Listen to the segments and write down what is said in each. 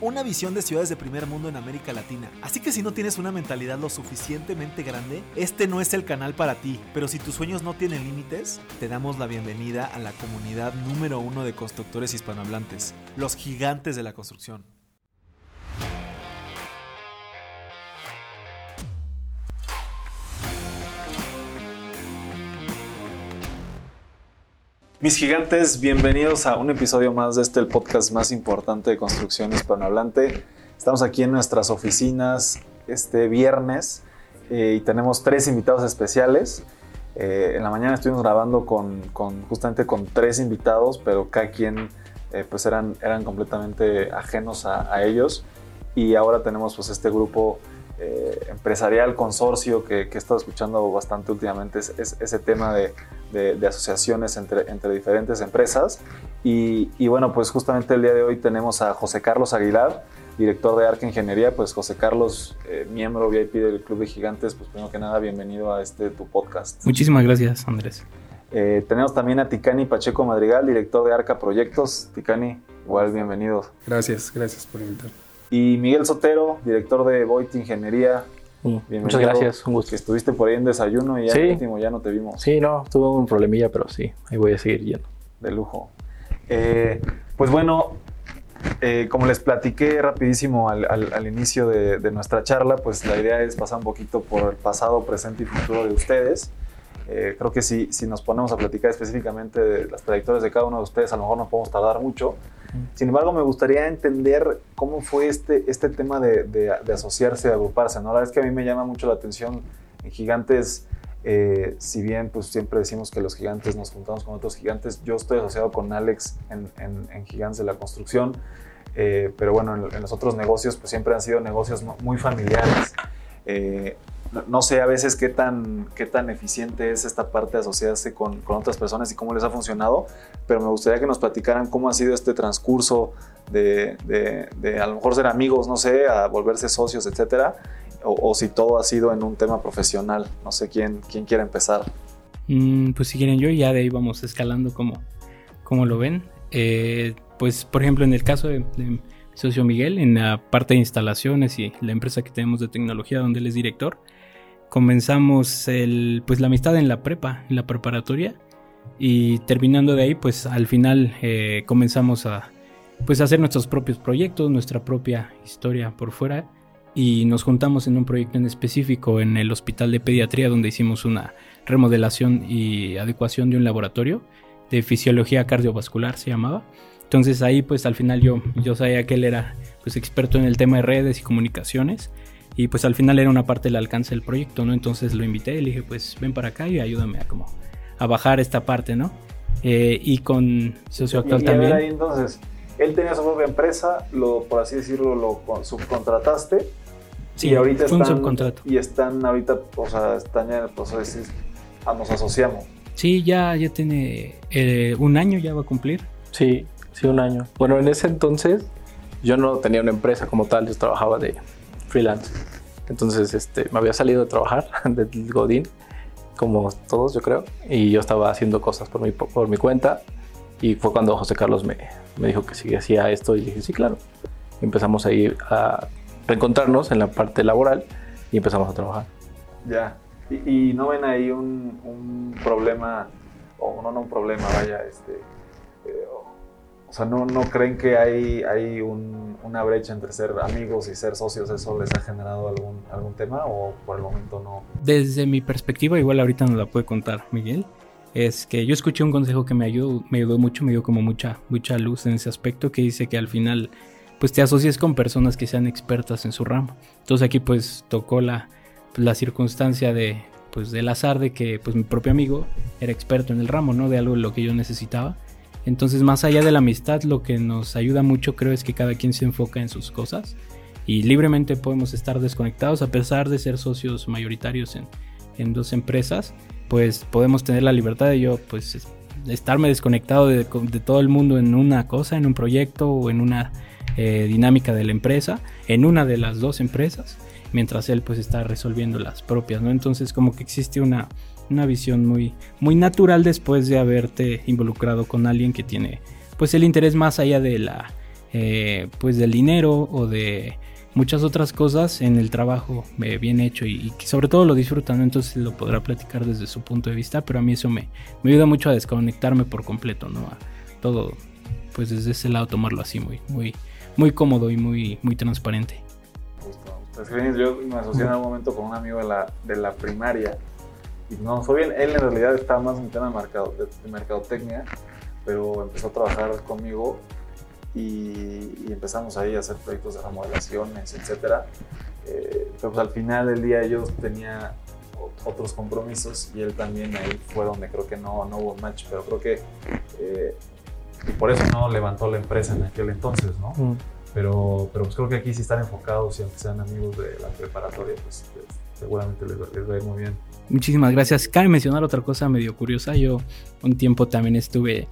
una visión de ciudades de primer mundo en América Latina. Así que si no tienes una mentalidad lo suficientemente grande, este no es el canal para ti. Pero si tus sueños no tienen límites, te damos la bienvenida a la comunidad número uno de constructores hispanohablantes. Los gigantes de la construcción. Mis gigantes, bienvenidos a un episodio más de este, el podcast más importante de construcción hispanohablante. Estamos aquí en nuestras oficinas este viernes eh, y tenemos tres invitados especiales. Eh, en la mañana estuvimos grabando con, justamente con tres invitados, pero cada quien eh, pues eran, eran completamente ajenos a, ellos y ahora tenemos pues este grupo eh, empresarial, consorcio que, que, he estado escuchando bastante últimamente, es, ese tema de, de, asociaciones entre, entre diferentes empresas y, y, bueno pues justamente el día de hoy tenemos a José Carlos Aguilar, director de Arca Ingeniería, pues José Carlos, eh, miembro VIP del Club de Gigantes, pues primero que nada bienvenido a este tu podcast. Muchísimas gracias Andrés. Eh, tenemos también a Ticani Pacheco Madrigal, director de Arca Proyectos. Ticani, igual bienvenido. Gracias, gracias por invitar. Y Miguel Sotero, director de Voit Ingeniería. Muchas gracias, un gusto. Que estuviste por ahí en desayuno y ya último ya no te vimos. Sí, no, tuve un problemilla, pero sí, ahí voy a seguir yendo. De lujo. Eh, pues bueno, eh, como les platiqué rapidísimo al, al, inicio de, de, nuestra charla, pues la idea es pasar un poquito por el pasado, presente y futuro de ustedes. Eh, creo que si, si nos ponemos a platicar específicamente de las trayectorias de cada uno de ustedes, a lo mejor no podemos tardar mucho. Sin embargo, me gustaría entender cómo fue este, este tema de, asociarse, de agruparse. ¿no? La verdad es que a mí me llama mucho la atención en Gigantes. Eh, si bien pues siempre decimos que los gigantes nos juntamos con otros gigantes, yo estoy asociado con Alex en, Gigantes de la Construcción, eh, pero bueno, en, los otros negocios pues siempre han sido negocios muy familiares no sé a veces qué tan, qué tan eficiente es esta parte de asociarse con, con, otras personas y cómo les ha funcionado, pero me gustaría que nos platicaran cómo ha sido este transcurso de, de, a lo mejor ser amigos, no sé, a volverse socios, etcétera, o, si todo ha sido en un tema profesional. No sé quién, quién quiere empezar. Mm, pues si quieren yo, ya de ahí vamos escalando como, como lo ven. Eh, pues por ejemplo en el caso de, de socio Miguel, en la parte de instalaciones y la empresa que tenemos de tecnología donde él es director, comenzamos el, pues la amistad en la prepa, en la preparatoria. Y terminando de ahí, pues al final eh, comenzamos a pues hacer nuestros propios proyectos, nuestra propia historia por fuera. Y nos juntamos en un proyecto en específico en el hospital de pediatría donde hicimos una remodelación y adecuación de un laboratorio de fisiología cardiovascular se llamaba. Entonces ahí pues al final yo, yo sabía que él era pues experto en el tema de redes y comunicaciones y pues al final era una parte del alcance del proyecto, ¿no? Entonces lo invité y le dije, pues ven para acá y ayúdame a como a bajar esta parte, ¿no? Eh, y con socio actual también. Ahí, entonces, él tenía su propia empresa, lo, por así decirlo, lo subcontrataste. Sí, y ahorita fue están, un subcontrato. Y están ahorita, o sea, están ya en el proceso de decir, ah, nos asociamos. Sí, ya, ya tiene eh, un año, ya va a cumplir. Sí, sí, un año. Bueno, en ese entonces yo no tenía una empresa como tal, yo trabajaba de freelance. Entonces este, me había salido de trabajar del Godín, como todos yo creo, y yo estaba haciendo cosas por mi, por mi cuenta. Y fue cuando José Carlos me, me dijo que si hacía esto y dije, sí, claro. empezamos ahí a reencontrarnos en la parte laboral y empezamos a trabajar. Ya. ¿Y, no ven ahí un, un, problema, o no, no un problema, vaya, este, eh, o sea, ¿no, no creen que hay, hay una brecha entre ser amigos y ser socios? ¿Eso les ha generado algún, algún tema o por el momento no? Desde mi perspectiva, igual ahorita nos la puede contar Miguel, es que yo escuché un consejo que me ayudó, me ayudó mucho, me dio como mucha, mucha luz en ese aspecto, que dice que al final pues te asocies con personas que sean expertas en su ramo. Entonces aquí pues tocó la, la circunstancia de, pues del azar de que pues mi propio amigo era experto en el ramo, ¿no? De algo de lo que yo necesitaba entonces, más allá de la amistad, lo que nos ayuda mucho creo es que cada quien se enfoca en sus cosas y libremente podemos estar desconectados a pesar de ser socios mayoritarios en, en dos empresas, pues podemos tener la libertad de yo pues estarme desconectado de, de, todo el mundo en una cosa, en un proyecto o en una eh, dinámica de la empresa en una de las dos empresas, mientras él pues está resolviendo las propias, ¿no? Entonces como que existe una, una visión muy, muy natural después de haberte involucrado con alguien que tiene pues el interés más allá de la, eh, pues del dinero o de muchas otras cosas en el trabajo eh, bien hecho y, que sobre todo lo disfrutan, entonces lo podrá platicar desde su punto de vista, pero a mí eso me, me ayuda mucho a desconectarme por completo, ¿no? A todo, pues desde ese lado tomarlo así muy, muy, muy cómodo y muy, muy transparente. Pues, yo me asocié en algún momento con un amigo de la, de la primaria y no fue bien, él en realidad estaba más en tema de, mercado, de mercadotecnia, pero empezó a trabajar conmigo y, empezamos ahí a hacer proyectos de remodelaciones, etc. Eh, pero pues al final del día yo tenía otros compromisos y él también ahí fue donde creo que no, no hubo match, pero creo que eh, y por eso no levantó la empresa en aquel entonces, ¿no? Mm. Pero, pero pues creo que aquí sí están enfocados y aunque sean amigos de la preparatoria, pues, pues seguramente les, les va a ir muy bien. Muchísimas gracias. Cabe mencionar otra cosa medio curiosa. Yo un tiempo también estuve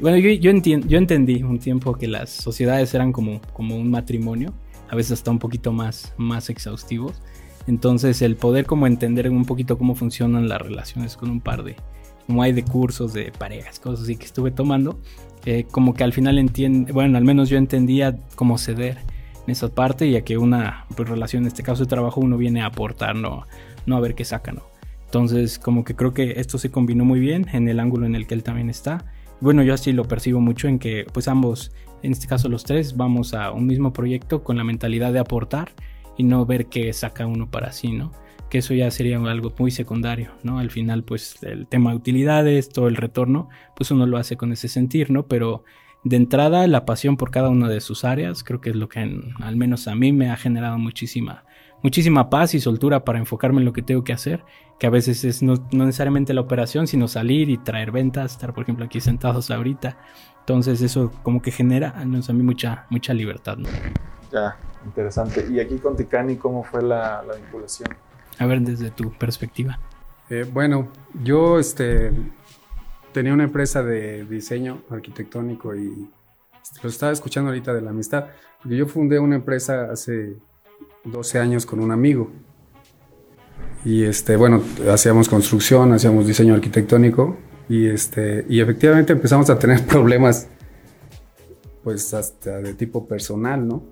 bueno, yo, yo, yo entendí un tiempo que las sociedades eran como, como un matrimonio, a veces hasta un poquito más, más exhaustivos. Entonces el poder como entender un poquito cómo funcionan las relaciones con un par de, como hay de cursos de parejas, cosas así que estuve tomando, eh, como que al final entiende, bueno, al menos yo entendía cómo ceder en esa parte, ya que una pues, relación, en este caso de trabajo, uno viene a aportar, no, no a ver qué saca, ¿no? Entonces como que creo que esto se combinó muy bien en el ángulo en el que él también está bueno, yo así lo percibo mucho en que pues ambos, en este caso los tres, vamos a un mismo proyecto con la mentalidad de aportar y no ver qué saca uno para sí, ¿no? Que eso ya sería algo muy secundario, ¿no? Al final pues el tema de utilidades, todo el retorno, pues uno lo hace con ese sentir, ¿no? Pero de entrada la pasión por cada una de sus áreas creo que es lo que al menos a mí me ha generado muchísima muchísima paz y soltura para enfocarme en lo que tengo que hacer, que a veces es no, necesariamente la operación, sino salir y traer ventas, estar por ejemplo aquí sentados ahorita. Entonces eso como que genera, al menos a mí, mucha, mucha libertad. ¿no? Ya, interesante. ¿Y aquí con Ticani cómo fue la, vinculación? A ver, desde tu perspectiva. Eh, bueno, yo este, tenía una empresa de diseño arquitectónico y lo estaba escuchando ahorita de la amistad, porque yo fundé una empresa hace 12 años con un amigo. Y este, bueno, hacíamos construcción, hacíamos diseño arquitectónico y este, y efectivamente empezamos a tener problemas pues hasta de tipo personal, ¿no?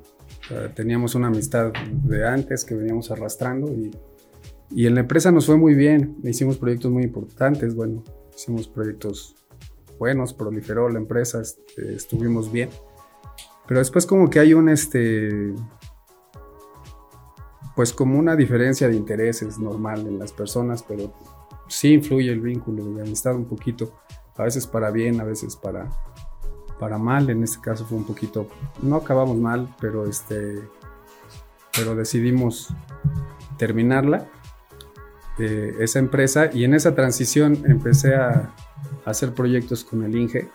teníamos una amistad de antes que veníamos arrastrando y, y en la empresa nos fue muy bien, hicimos proyectos muy importantes, bueno, hicimos proyectos buenos, proliferó la empresa, este, estuvimos bien. Pero después como que hay un, este, pues como una diferencia de intereses normal en las personas, pero sí influye el vínculo de amistad un poquito, a veces para bien, a veces para, para mal, en este caso fue un poquito, no acabamos mal, pero este, pero decidimos terminarla, esa empresa, y en esa transición empecé a, hacer proyectos con el INGE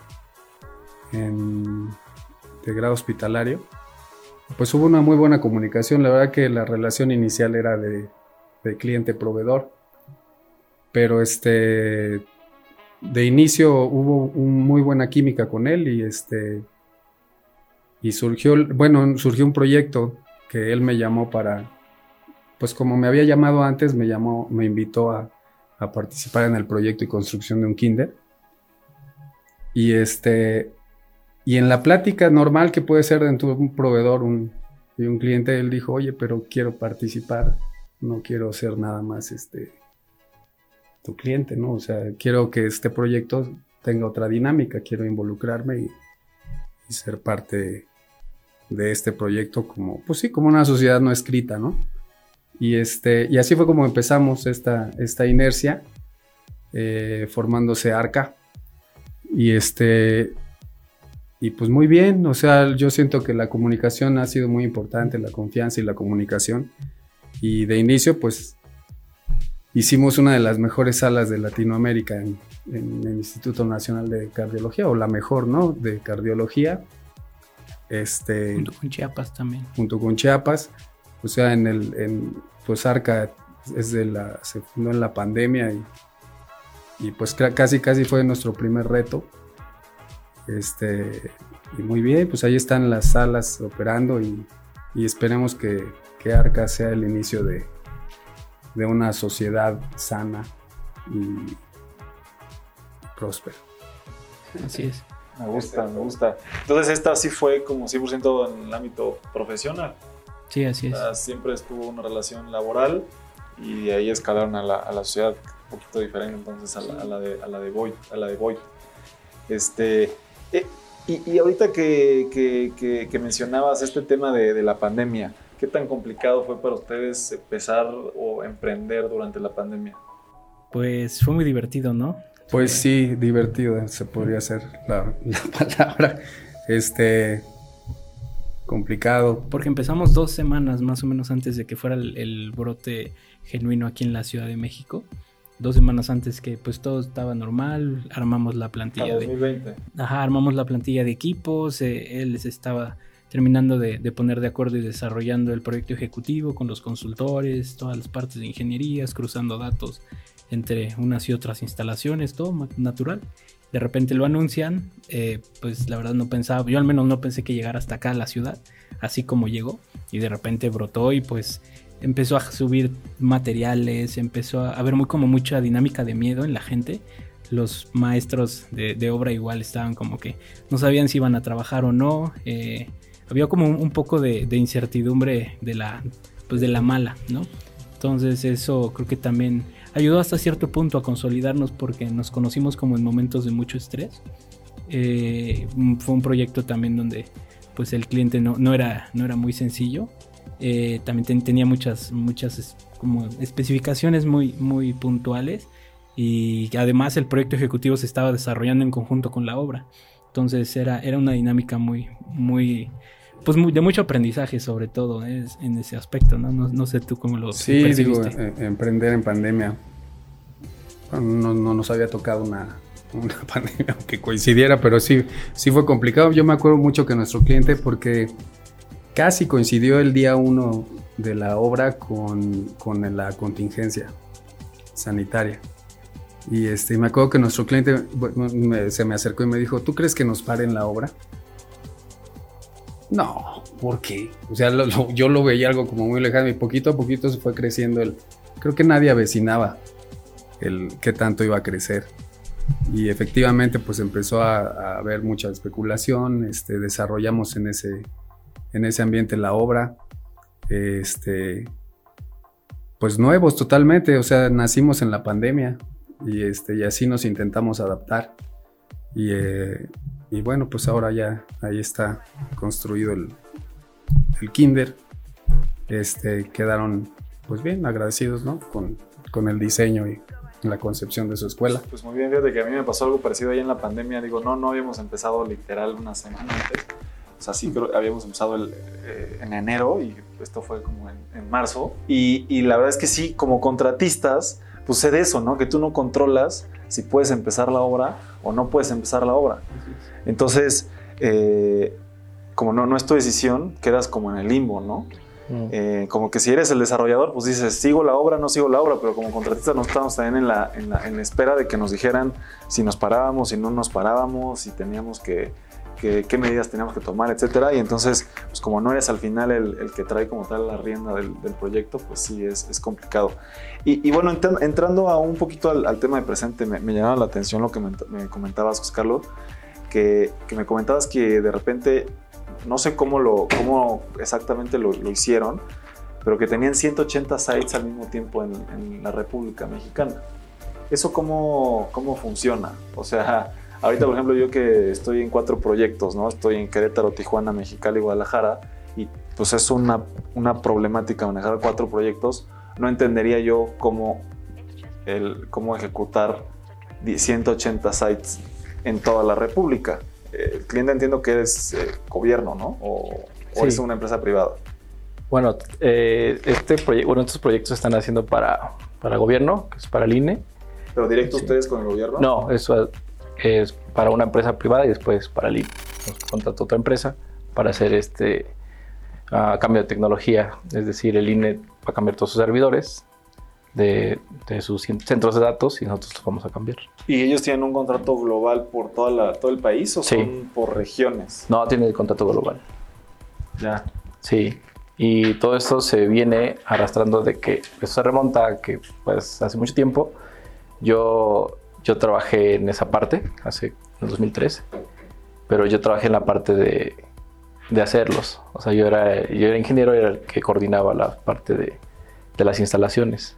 en, de grado hospitalario pues hubo una muy buena comunicación. La verdad que la relación inicial era de, cliente-proveedor. Pero este, de inicio hubo un muy buena química con él y este, y surgió, bueno, surgió un proyecto que él me llamó para, pues como me había llamado antes, me llamó, me invitó a, participar en el proyecto y construcción de un kinder. Y este, y en la plática normal que puede ser de un proveedor un, y un cliente, él dijo, oye, pero quiero participar, no quiero ser nada más este tu cliente, ¿no? O sea, quiero que este proyecto tenga otra dinámica, quiero involucrarme y, ser parte de, este proyecto como, pues sí, como una sociedad no escrita, ¿no? Y, este, y así fue como empezamos esta, esta inercia, eh, formándose ARCA. Y este, y pues muy bien, o sea, yo siento que la comunicación ha sido muy importante, la confianza y la comunicación. Y de inicio, pues hicimos una de las mejores salas de Latinoamérica en, el Instituto Nacional de Cardiología, o la mejor, ¿no? De cardiología. Este, junto con Chiapas también. Junto con Chiapas. O sea, en el, en, pues Arca es de la, se fundó en la pandemia y, y pues casi casi fue nuestro primer reto Este, y muy bien, pues ahí están las salas operando y, y esperemos que, que, Arca sea el inicio de, de una sociedad sana y próspera. Así es. Me gusta, me gusta. Entonces esta sí fue como 100% en el ámbito profesional. Sí, así es. O sea, siempre estuvo una relación laboral y de ahí escalaron a la, a la sociedad un poquito diferente entonces a la, a la de, a la de Void. A la de Void. Este, eh, y, y, ahorita que, que, que, que, mencionabas este tema de, de, la pandemia, ¿qué tan complicado fue para ustedes empezar o emprender durante la pandemia? Pues fue muy divertido, ¿no? Pues sí, divertido, se podría ser la, la palabra. Este, complicado. Porque empezamos dos semanas más o menos antes de que fuera el, el, brote genuino aquí en la Ciudad de México. Dos semanas antes que pues todo estaba normal, armamos la plantilla 2020. de... Ajá, armamos la plantilla de equipos, eh, él se estaba terminando de, de, poner de acuerdo y desarrollando el proyecto ejecutivo con los consultores, todas las partes de ingenierías, cruzando datos entre unas y otras instalaciones, todo natural. De repente lo anuncian, eh, pues la verdad no pensaba, yo al menos no pensé que llegara hasta acá a la ciudad, así como llegó, y de repente brotó y pues empezó a subir materiales, empezó a haber muy como mucha dinámica de miedo en la gente. Los maestros de, obra igual estaban como que no sabían si iban a trabajar o no. Eh, había como un, un poco de, de, incertidumbre de la, pues de la mala, ¿no? Entonces eso creo que también ayudó hasta cierto punto a consolidarnos porque nos conocimos como en momentos de mucho estrés. Eh, fue un proyecto también donde pues el cliente no, no, era, no era muy sencillo. Eh, también ten, tenía muchas, muchas como especificaciones muy, muy puntuales y además el proyecto ejecutivo se estaba desarrollando en conjunto con la obra. Entonces era, era una dinámica muy, muy, pues de mucho aprendizaje sobre todo ¿eh? en ese aspecto, ¿no? ¿no? No, sé tú cómo lo Sí, digo, eh, emprender en pandemia. No, no, nos había tocado una, una pandemia que coincidiera, pero sí, sí fue complicado. Yo me acuerdo mucho que nuestro cliente, porque casi coincidió el día uno de la obra con, con la contingencia sanitaria. Y este, me acuerdo que nuestro cliente me, se me acercó y me dijo, ¿tú crees que nos paren la obra? No, ¿por qué? O sea, yo lo veía algo como muy lejano y poquito a poquito se fue creciendo el... Creo que nadie avecinaba el qué tanto iba a crecer. Y efectivamente pues empezó a, a haber mucha especulación, este, desarrollamos en ese, en ese ambiente la obra, este, pues nuevos totalmente, o sea, nacimos en la pandemia y, este, y así nos intentamos adaptar. Y, eh, y bueno, pues ahora ya ahí está construido el, el kinder. Este, quedaron pues bien agradecidos ¿no? con, con el diseño y la concepción de su escuela. Pues muy bien, fíjate que a mí me pasó algo parecido ahí en la pandemia. Digo, no, no habíamos empezado literal una semana antes. O sea, sí creo habíamos empezado el, eh, en enero y esto fue como en, en marzo. Y, y, la verdad es que sí, como contratistas, pues sé de eso, ¿no? Que tú no controlas si puedes empezar la obra o no puedes empezar la obra. Entonces, eh, como no, no es tu decisión, quedas como en el limbo, ¿no? Mm. Eh, como que si eres el desarrollador, pues dices, sigo la obra, no sigo la obra, pero como contratistas no estábamos también en la, en la, en la espera de que nos dijeran si nos parábamos, si no nos parábamos, si teníamos que, que, qué medidas teníamos que tomar, etcétera. Y entonces, pues como no eres al final el, el que trae como tal la rienda del, del proyecto, pues sí es, es complicado. Y, y, bueno, entrando a un poquito al, al tema de presente, me, me, llamaba la atención lo que me, me comentabas, Carlos, que, que me comentabas que de repente no sé cómo, lo, cómo exactamente lo, lo, hicieron, pero que tenían 180 sites al mismo tiempo en, en la República Mexicana. ¿Eso cómo, cómo, funciona? O sea, ahorita, por ejemplo, yo que estoy en cuatro proyectos, ¿no? Estoy en Querétaro, Tijuana, Mexicali Guadalajara, y pues es una, una problemática manejar cuatro proyectos. No entendería yo cómo, el, cómo ejecutar 180 sites en toda la República el cliente entiendo que es eh, gobierno, ¿no? O, es una empresa privada. Bueno, eh, este bueno, estos proyectos se están haciendo para, para gobierno, que es para el INE. ¿Pero directo sí. ustedes con el gobierno? No, eso es para una empresa privada y después para el INE. Nos contrató otra empresa para hacer este uh, cambio de tecnología. Es decir, el INE va a cambiar todos sus servidores de, de sus centros de datos y nosotros los vamos a cambiar. ¿Y ellos tienen un contrato global por toda la, todo el país o Sí. son por regiones? No, tiene el contrato global. Ya. Sí, y todo esto se viene arrastrando de que eso se remonta a que pues hace mucho tiempo yo, yo trabajé en esa parte, hace en el 2013, pero yo trabajé en la parte de, de hacerlos. O sea, yo era, yo era ingeniero era el que coordinaba la parte de, de las instalaciones.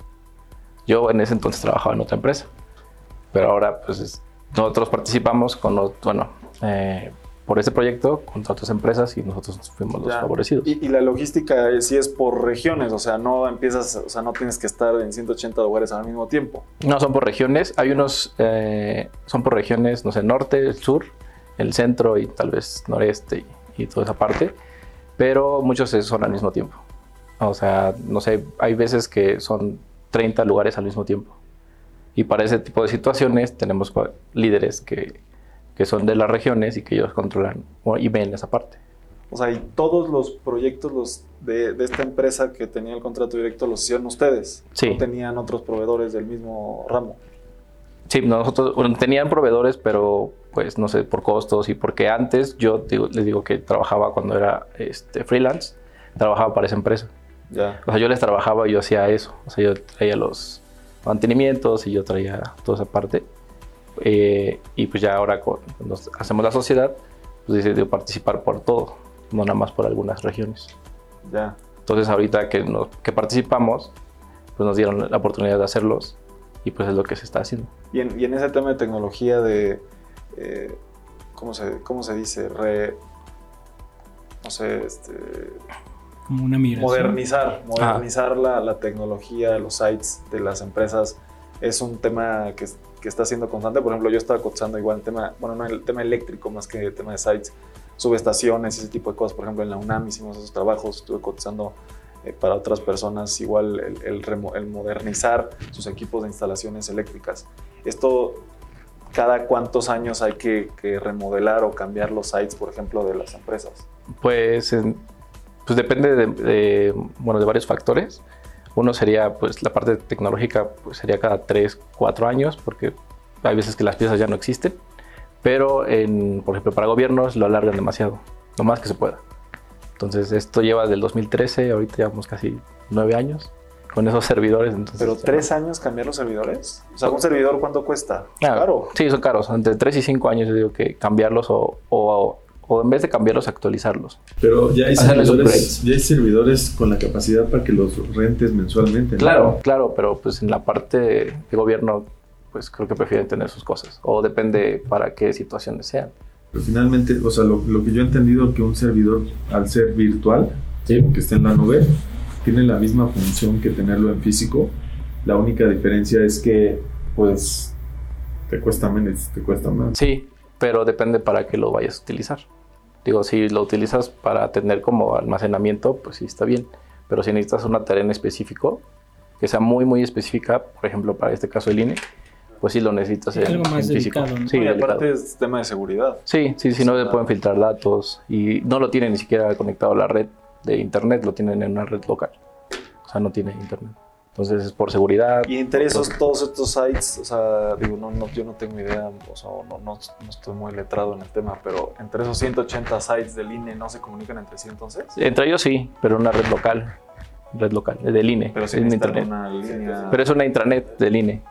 Yo en ese entonces trabajaba en otra empresa, pero ahora pues es- nosotros participamos con, bueno, eh, por este proyecto contra otras empresas y nosotros fuimos los Ya. favorecidos. Y, y la logística eh, sí es por regiones, o sea, no empiezas, o sea, no tienes que estar en 180 lugares al mismo tiempo. No, son por regiones. Hay unos, eh, son por regiones, no sé, norte, el sur, el centro y tal vez noreste y, y toda esa parte. Pero muchos son al mismo tiempo. O sea, no sé, hay veces que son 30 lugares al mismo tiempo. Y para ese tipo de situaciones tenemos líderes que, que son de las regiones y que ellos controlan y ven esa parte. O sea, y todos los proyectos los de, de esta empresa que tenía el contrato directo los hicieron ustedes. Sí. No tenían otros proveedores del mismo ramo. Sí, nosotros bueno, tenían proveedores, pero pues no sé, por costos y porque antes yo digo- les digo que trabajaba cuando era este, freelance, trabajaba para esa empresa. Ya. O sea, yo les trabajaba y yo hacía eso. O sea, yo traía los mantenimientos y yo traía toda esa parte. Eh, y pues ya ahora con- cuando hacemos la sociedad, pues decidí participar por todo, no nada más por algunas regiones. Ya. Entonces ahorita que, nos- que participamos, pues nos dieron la oportunidad de hacerlos y pues es lo que se está haciendo. Y en, y en ese tema de tecnología de, eh, ¿cómo, se, ¿cómo se dice? Re, no sé, este, Como una migración. modernizar, modernizar la, la tecnología, los sites de las empresas es un tema que, que está siendo constante. Por ejemplo, yo estaba cotizando igual el tema, bueno, no el tema eléctrico más que el tema de sites, subestaciones, ese tipo de cosas. Por ejemplo, en la UNAM hicimos esos trabajos, estuve cotizando eh, para otras personas igual el, el remo- el modernizar sus equipos de instalaciones eléctricas. Esto, cada cuántos años hay que, que remodelar o cambiar los sites, por ejemplo, de las empresas. Pues, en- pues depende de, de, bueno, de varios factores. Uno sería, pues la parte tecnológica pues, sería cada 3, 4 años, porque hay veces que las piezas ya no existen. Pero, en, por ejemplo, para gobiernos lo alargan demasiado, lo más que se pueda. Entonces, esto lleva del 2013, ahorita llevamos casi 9 años con esos servidores. Entonces, Pero tres años cambiar los servidores. O sea, un servidor cuánto cuesta? Ah, Claro. Sí, son caros. Entre 3 y 5 años yo digo que cambiarlos o, o, o en vez de cambiarlos, actualizarlos. Pero ya hay, servidores, ya hay servidores con la capacidad para que los rentes mensualmente. ¿no? Claro, claro, pero pues en la parte de, gobierno, pues creo que prefieren tener sus cosas. O depende para qué situaciones sean. Pero finalmente, o sea, lo, lo que yo he entendido que un servidor, al ser virtual, que está en la nube, tiene la misma función que tenerlo en físico. La única diferencia es que, pues, te cuesta menos, te cuesta más. Sí, pero depende para qué lo vayas a utilizar. Digo, si lo utilizas para tener como almacenamiento, pues sí está bien. Pero si necesitas una tarea en específico, que sea muy, muy específica, por ejemplo, para este caso el INE, pues sí lo necesitas en, Algo más en físico. delicado, ¿no? Sí, y delicado. aparte es tema de seguridad. Sí, sí, si no le pueden filtrar datos y no lo tienen ni siquiera conectado a la red de internet, lo tienen en una red local. O sea, no tiene internet. Entonces es por seguridad. Y entre esos, todos estos sites, o sea, digo, no, no, yo no tengo idea, o sea, no, no, no estoy muy letrado en el tema, pero entre esos 180 sites del INE no se comunican entre sí entonces. Entre ellos sí, pero una red local. Red local, del INE. Pero es en necesitan internet. una línea. Pero es una intranet del INE.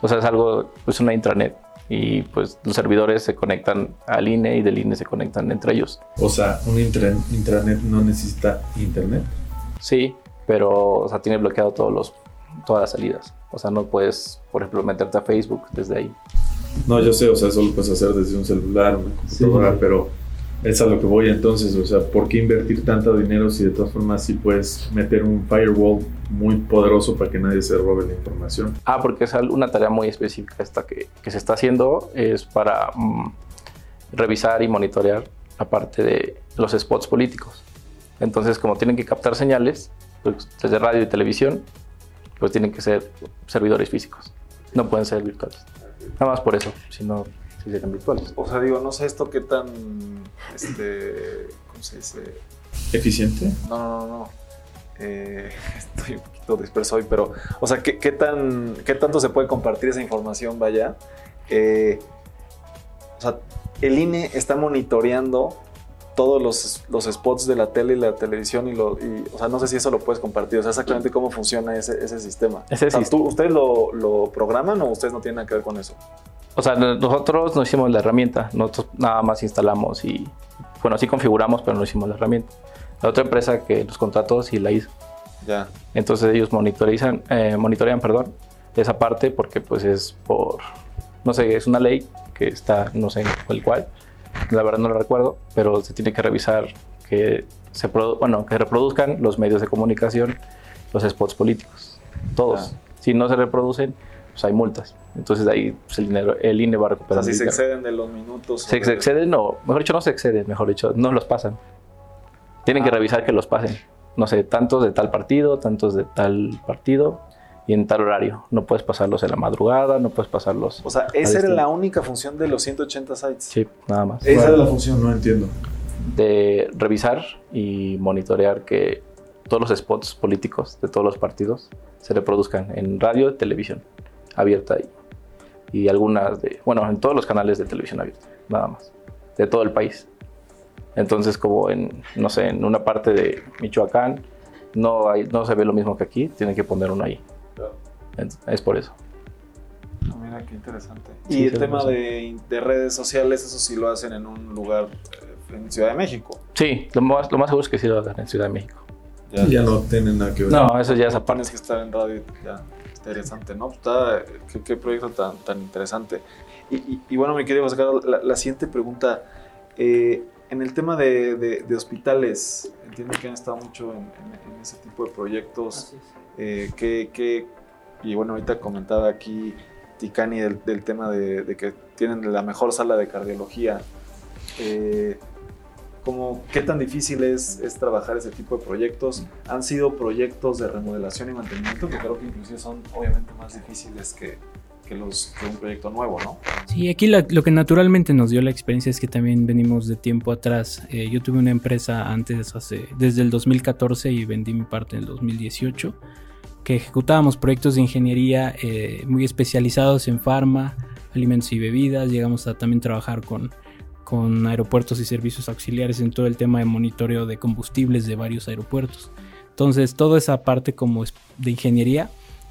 O sea, es algo, es una intranet. Y pues los servidores se conectan al INE y del INE se conectan entre ellos. O sea, un intra- intranet no necesita internet. Sí, pero o sea, tiene bloqueado todos los, todas las salidas. O sea, no puedes, por ejemplo, meterte a Facebook desde ahí. No, yo sé, o sea, eso lo puedes hacer desde un celular, una computadora, Sí. pero es a lo que voy entonces, o sea, ¿por qué invertir tanto dinero si de todas formas sí puedes meter un firewall muy poderoso para que nadie se robe la información? Ah, porque es una tarea muy específica esta que, que se está haciendo, es para mm, revisar y monitorear la parte de los spots políticos. Entonces, como tienen que captar señales, pues, desde radio y televisión, pues tienen que ser servidores físicos, no pueden ser virtuales. Nada más por eso, si no, si serían virtuales. O sea, digo, no sé esto qué tan, este, ¿cómo se dice? ¿Eficiente? No, no, no, no. eh, estoy un poquito disperso hoy, pero, o sea, ¿qué, qué tan, ¿qué tanto se puede compartir esa información, vaya? Eh, o sea, el INE está monitoreando todos los, los, spots de la tele y la televisión y, lo, y, o sea, no sé si eso lo puedes compartir, o sea, exactamente cómo funciona ese, ese sistema. Ese o sea, sistema. ¿tú- ¿Ustedes lo, lo programan o ustedes no tienen nada que ver con eso? O sea, nosotros no hicimos la herramienta, nosotros nada más instalamos y, bueno, sí configuramos, pero no hicimos la herramienta. La otra empresa que los contrató sí la hizo. Ya. Entonces ellos monitorizan, eh, monitorean, perdón, esa parte porque pues es por, no sé, es una ley que está, no sé el cual, la verdad no lo recuerdo, pero se tiene que revisar que se bueno, que reproduzcan los medios de comunicación los spots políticos, todos. Ya. Si no se reproducen, pues hay multas. Entonces ahí pues, el, dinero, el INE va a O recuperar. sea, si se exceden de los minutos. Se, o se de- exceden, no, mejor dicho, no se exceden, mejor dicho, no los pasan. Tienen que Ah. revisar que los pasen. No sé, tantos de tal partido, tantos de tal partido y en tal horario. No puedes pasarlos en la madrugada, no puedes pasarlos. O sea, esa era la única función de los 180 sites. Sí, nada más. Esa es la función, no entiendo. De revisar y monitorear que todos los spots políticos de todos los partidos se reproduzcan en radio y televisión abierta y, y algunas de, bueno, en todos los canales de televisión abierta, nada más, de todo el país. Entonces, como en, no sé, en una parte de Michoacán no, hay, no se ve lo mismo que aquí, tienen que poner uno ahí. Es, es por eso. Ah, Mira, qué interesante. Sí, y el tema de, de redes sociales, eso sí lo hacen en un lugar eh, en Ciudad de México. Sí, lo más, lo más seguro es que sí lo hagan en Ciudad de México. Ya, Ya no tienen nada que ver. No, eso ya es aparte. Tienes que estar en radio. Ya, interesante, ¿no? Está, qué, qué proyecto tan, tan interesante. Y, y- y bueno, mi querido José Carlos, la, la siguiente pregunta. eh, en el tema de, de- de hospitales, entiendo que han estado mucho en, en- en ese tipo de proyectos. Eh, que, que- y bueno, ahorita comentaba aquí Ticani del, tema de, que tienen la mejor sala de cardiología. Eh, como, ¿Qué tan difícil es, es trabajar ese tipo de proyectos? ¿Han sido proyectos de remodelación y mantenimiento que creo que inclusive son obviamente más difíciles que, que un proyecto nuevo, ¿no? Sí, aquí lo que naturalmente nos dio la experiencia es que también venimos de tiempo atrás. Eh, yo tuve una empresa antes, hace, desde el 2014 y vendí mi parte en el 2018, que ejecutábamos proyectos de ingeniería eh, muy especializados en farma, alimentos y bebidas. Llegamos a también trabajar con, con aeropuertos y servicios auxiliares en todo el tema de monitoreo de combustibles de varios aeropuertos. Entonces, toda esa parte como de ingeniería,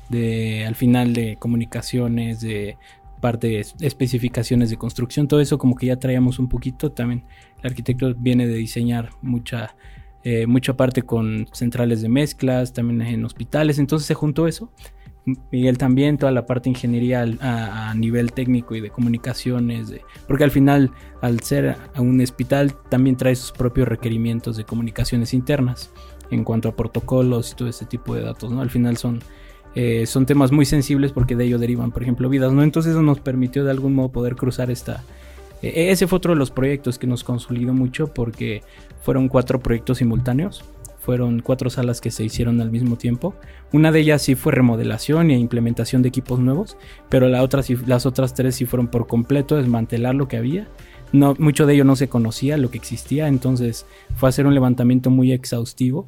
de al final de comunicaciones, de parte de es- especificaciones de construcción, todo eso como que ya traíamos un poquito. También el arquitecto viene de diseñar mucha, eh, mucha parte con centrales de mezclas, también en hospitales, entonces se juntó eso. Miguel también, toda la parte ingeniería a, a nivel técnico y de comunicaciones, de- porque al final al ser a un hospital también trae sus propios requerimientos de comunicaciones internas en cuanto a protocolos y todo ese tipo de datos, ¿no? Al final son eh, son temas muy sensibles porque de ello derivan, por ejemplo, vidas, ¿no? Entonces eso nos permitió de algún modo poder cruzar esta... eh, ese fue otro de los proyectos que nos consolidó mucho porque fueron cuatro proyectos simultáneos, fueron cuatro salas que se hicieron al mismo tiempo. Una de ellas sí fue remodelación e implementación de equipos nuevos, pero las otras tres sí fueron por completo desmantelar lo que había. No, mucho de ello no se conocía, lo que existía, entonces fue hacer un levantamiento muy exhaustivo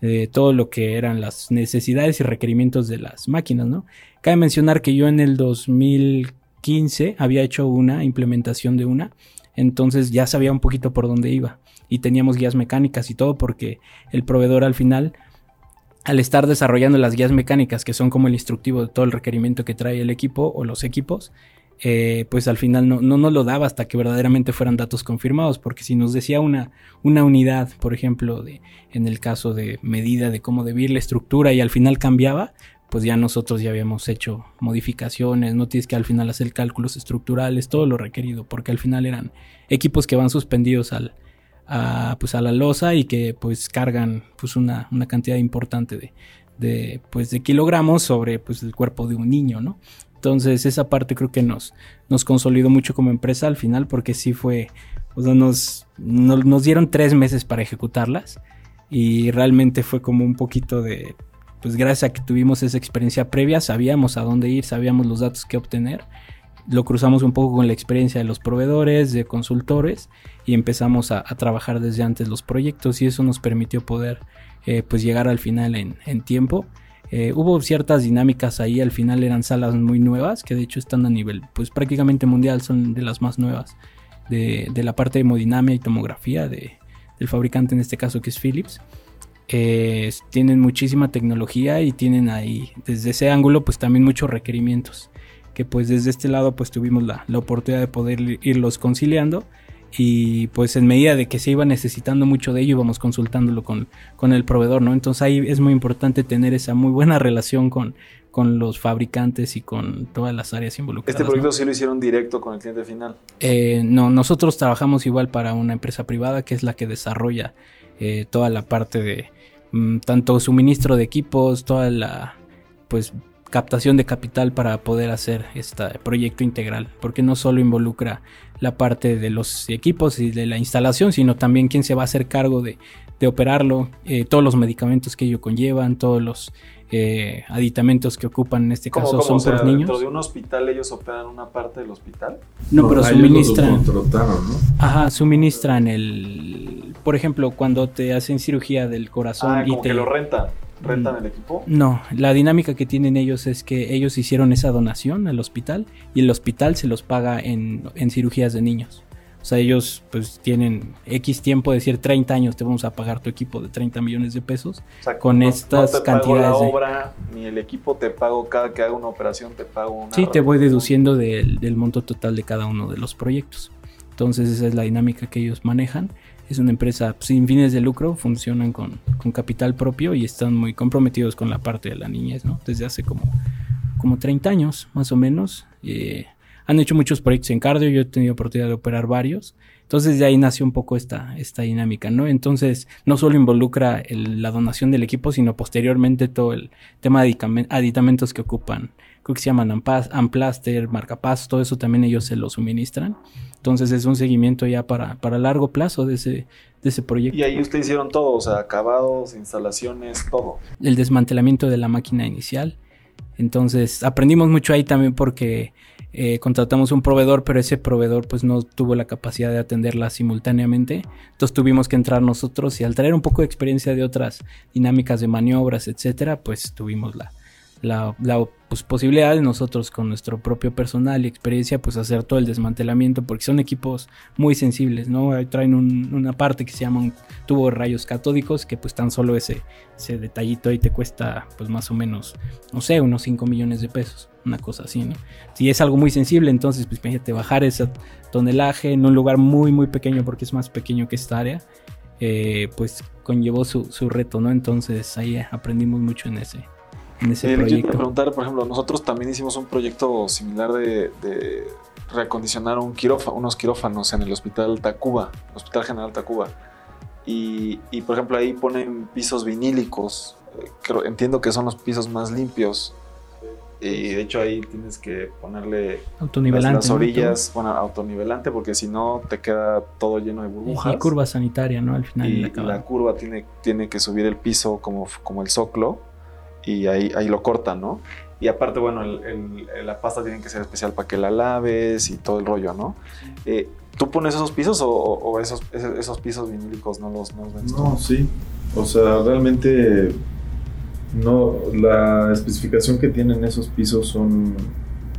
de todo lo que eran las necesidades y requerimientos de las máquinas, ¿no? Cabe mencionar que yo en el 2015 había hecho una implementación de una, entonces ya sabía un poquito por dónde iba. Y teníamos guías mecánicas y todo porque el proveedor al final al estar desarrollando las guías mecánicas que son como el instructivo de todo el requerimiento que trae el equipo o los equipos, eh, pues al final no, no nos lo daba hasta que verdaderamente fueran datos confirmados, porque si nos decía una, una unidad, por ejemplo, de, en el caso de medida de cómo debía ir la estructura y al final cambiaba, pues ya nosotros ya habíamos hecho modificaciones, no tienes que al final hacer cálculos estructurales, todo lo requerido, porque al final eran equipos que van suspendidos al, a, pues a la losa y que pues cargan pues una, una cantidad importante de, de, pues de kilogramos sobre pues el cuerpo de un niño, ¿no? Entonces esa parte creo que nos, nos consolidó mucho como empresa al final porque sí fue, o sea, nos, nos, nos dieron tres meses para ejecutarlas y realmente fue como un poquito de, pues gracias a que tuvimos esa experiencia previa, sabíamos a dónde ir, sabíamos los datos que obtener lo cruzamos un poco con la experiencia de los proveedores, de consultores y empezamos a, trabajar desde antes los proyectos y eso nos permitió poder eh, pues llegar al final en, tiempo. Eh, hubo ciertas dinámicas ahí, al final eran salas muy nuevas que de hecho están a nivel pues prácticamente mundial, son de las más nuevas de, la parte de hemodinamia y tomografía de, del fabricante en este caso que es Philips. Eh, tienen muchísima tecnología y tienen ahí desde ese ángulo pues también muchos requerimientos que pues desde este lado pues tuvimos la, oportunidad de poder irlos conciliando y pues en medida de que se iba necesitando mucho de ello íbamos consultándolo con, con el proveedor, ¿no? Entonces ahí es muy importante tener esa muy buena relación con, con los fabricantes y con todas las áreas involucradas. ¿Este proyecto sí lo hicieron directo con el cliente final? Eh, no, nosotros trabajamos igual para una empresa privada que es la que desarrolla eh, toda la parte de tanto suministro de equipos, toda la pues captación de capital para poder hacer este proyecto integral, porque no solo involucra la parte de los equipos y de la instalación, sino también quién se va a hacer cargo de, operarlo, eh, todos los medicamentos que ello conllevan, todos los eh, aditamentos que ocupan en este caso son por niños. ¿Dentro de un hospital ellos operan una parte del hospital? No, pero suministran. Ajá, suministran el. Por ejemplo, cuando te hacen cirugía del corazón ah, y te. que lo rentan rentan el equipo? No, la dinámica que tienen ellos es que ellos hicieron esa donación al hospital y el hospital se los paga en, cirugías de niños. O sea, ellos pues tienen X tiempo, decir 30 años, te vamos a pagar tu equipo de 30 millones de pesos con estas no te cantidades. Pago la obra, ni el equipo te pago cada que haga una operación, te pago una. Sí, te voy deduciendo del, del monto total de cada uno de los proyectos. Entonces, esa es la dinámica que ellos manejan es una empresa sin fines de lucro, funcionan con, capital propio y están muy comprometidos con la parte de la niñez, ¿no? Desde hace como, como 30 años, más o menos. Eh, han hecho muchos proyectos en cardio, yo he tenido oportunidad de operar varios. Entonces de ahí nació un poco esta, esta dinámica, ¿no? Entonces no solo involucra la donación del equipo, sino posteriormente todo el tema de aditamentos que ocupan creo que se llaman Amplaster, Marcapass, todo eso también ellos se lo suministran. Entonces es un seguimiento ya para, para largo plazo de ese, de ese proyecto. Y ahí ustedes hicieron todo, o sea, acabados, instalaciones, todo. El desmantelamiento de la máquina inicial. Entonces aprendimos mucho ahí también porque eh, contratamos un proveedor, pero ese proveedor pues no tuvo la capacidad de atenderla simultáneamente. Entonces tuvimos que entrar nosotros y al traer un poco de experiencia de otras dinámicas de maniobras, etcétera, pues tuvimos la, la, pues, posibilidad de nosotros con nuestro propio personal y experiencia pues hacer todo el desmantelamiento porque son equipos muy sensibles, ¿no? traen una parte que se llama un tubo de rayos catódicos que pues tan solo ese, ese detallito ahí te cuesta pues más o menos, no sé, unos 5 millones de pesos, una cosa así, ¿no? Si es algo muy sensible, entonces pues imagínate bajar ese tonelaje en un lugar muy muy pequeño porque es más pequeño que esta área, eh, pues conllevó su, su reto, ¿no? Entonces ahí aprendimos mucho en ese, en ese proyecto. preguntar, por ejemplo, nosotros también hicimos un proyecto similar de, reacondicionar un unos quirófanos en el Hospital Tacuba, Hospital General Tacuba. Y, y, por ejemplo, ahí ponen pisos vinílicos. Creo, entiendo que son los pisos más limpios. Y de hecho ahí tienes que ponerle las, orillas, bueno, autonivelante, porque si no te queda todo lleno de burbujas. Y curva sanitaria, ¿no? Al final. Y la, curva tiene, tiene que subir el piso como, como el soclo y ahí, ahí lo cortan, ¿no? Y aparte, bueno, la pasta tiene que ser especial para que la laves y todo el rollo, ¿no? Eh, ¿Tú pones esos pisos o, esos, esos, pisos vinílicos no los, no No, sí. O sea, realmente no, la especificación que tienen esos pisos son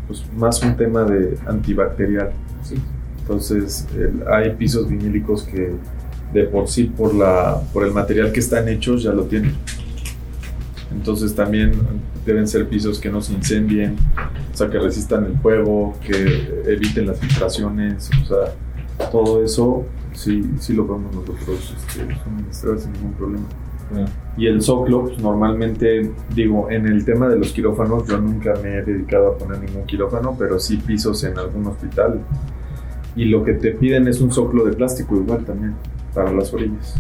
pues, más un tema de antibacterial. Sí. Entonces, hay pisos vinílicos que de por sí, por, la, por el material que están hechos, ya lo tienen. Entonces también deben ser pisos que no se incendien, o sea, que resistan el fuego, que eviten las filtraciones, o sea, todo eso sí, sí lo podemos nosotros este, suministrar sin ningún problema. Y el soclo, pues, normalmente, digo, en el tema de los quirófanos, yo nunca me he dedicado a poner ningún quirófano, pero sí pisos en algún hospital. Y lo que te piden es un soclo de plástico igual también, para las orillas.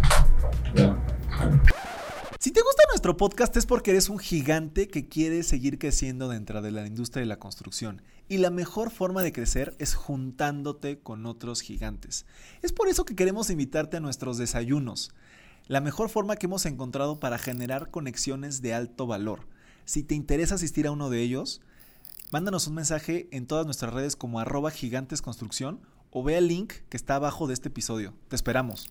Si te gusta nuestro podcast es porque eres un gigante que quiere seguir creciendo dentro de la industria de la construcción. Y la mejor forma de crecer es juntándote con otros gigantes. Es por eso que queremos invitarte a nuestros desayunos. La mejor forma que hemos encontrado para generar conexiones de alto valor. Si te interesa asistir a uno de ellos, Mándanos un mensaje en todas nuestras redes como arroba gigantesconstrucción o ve el link que está abajo de este episodio. Te esperamos.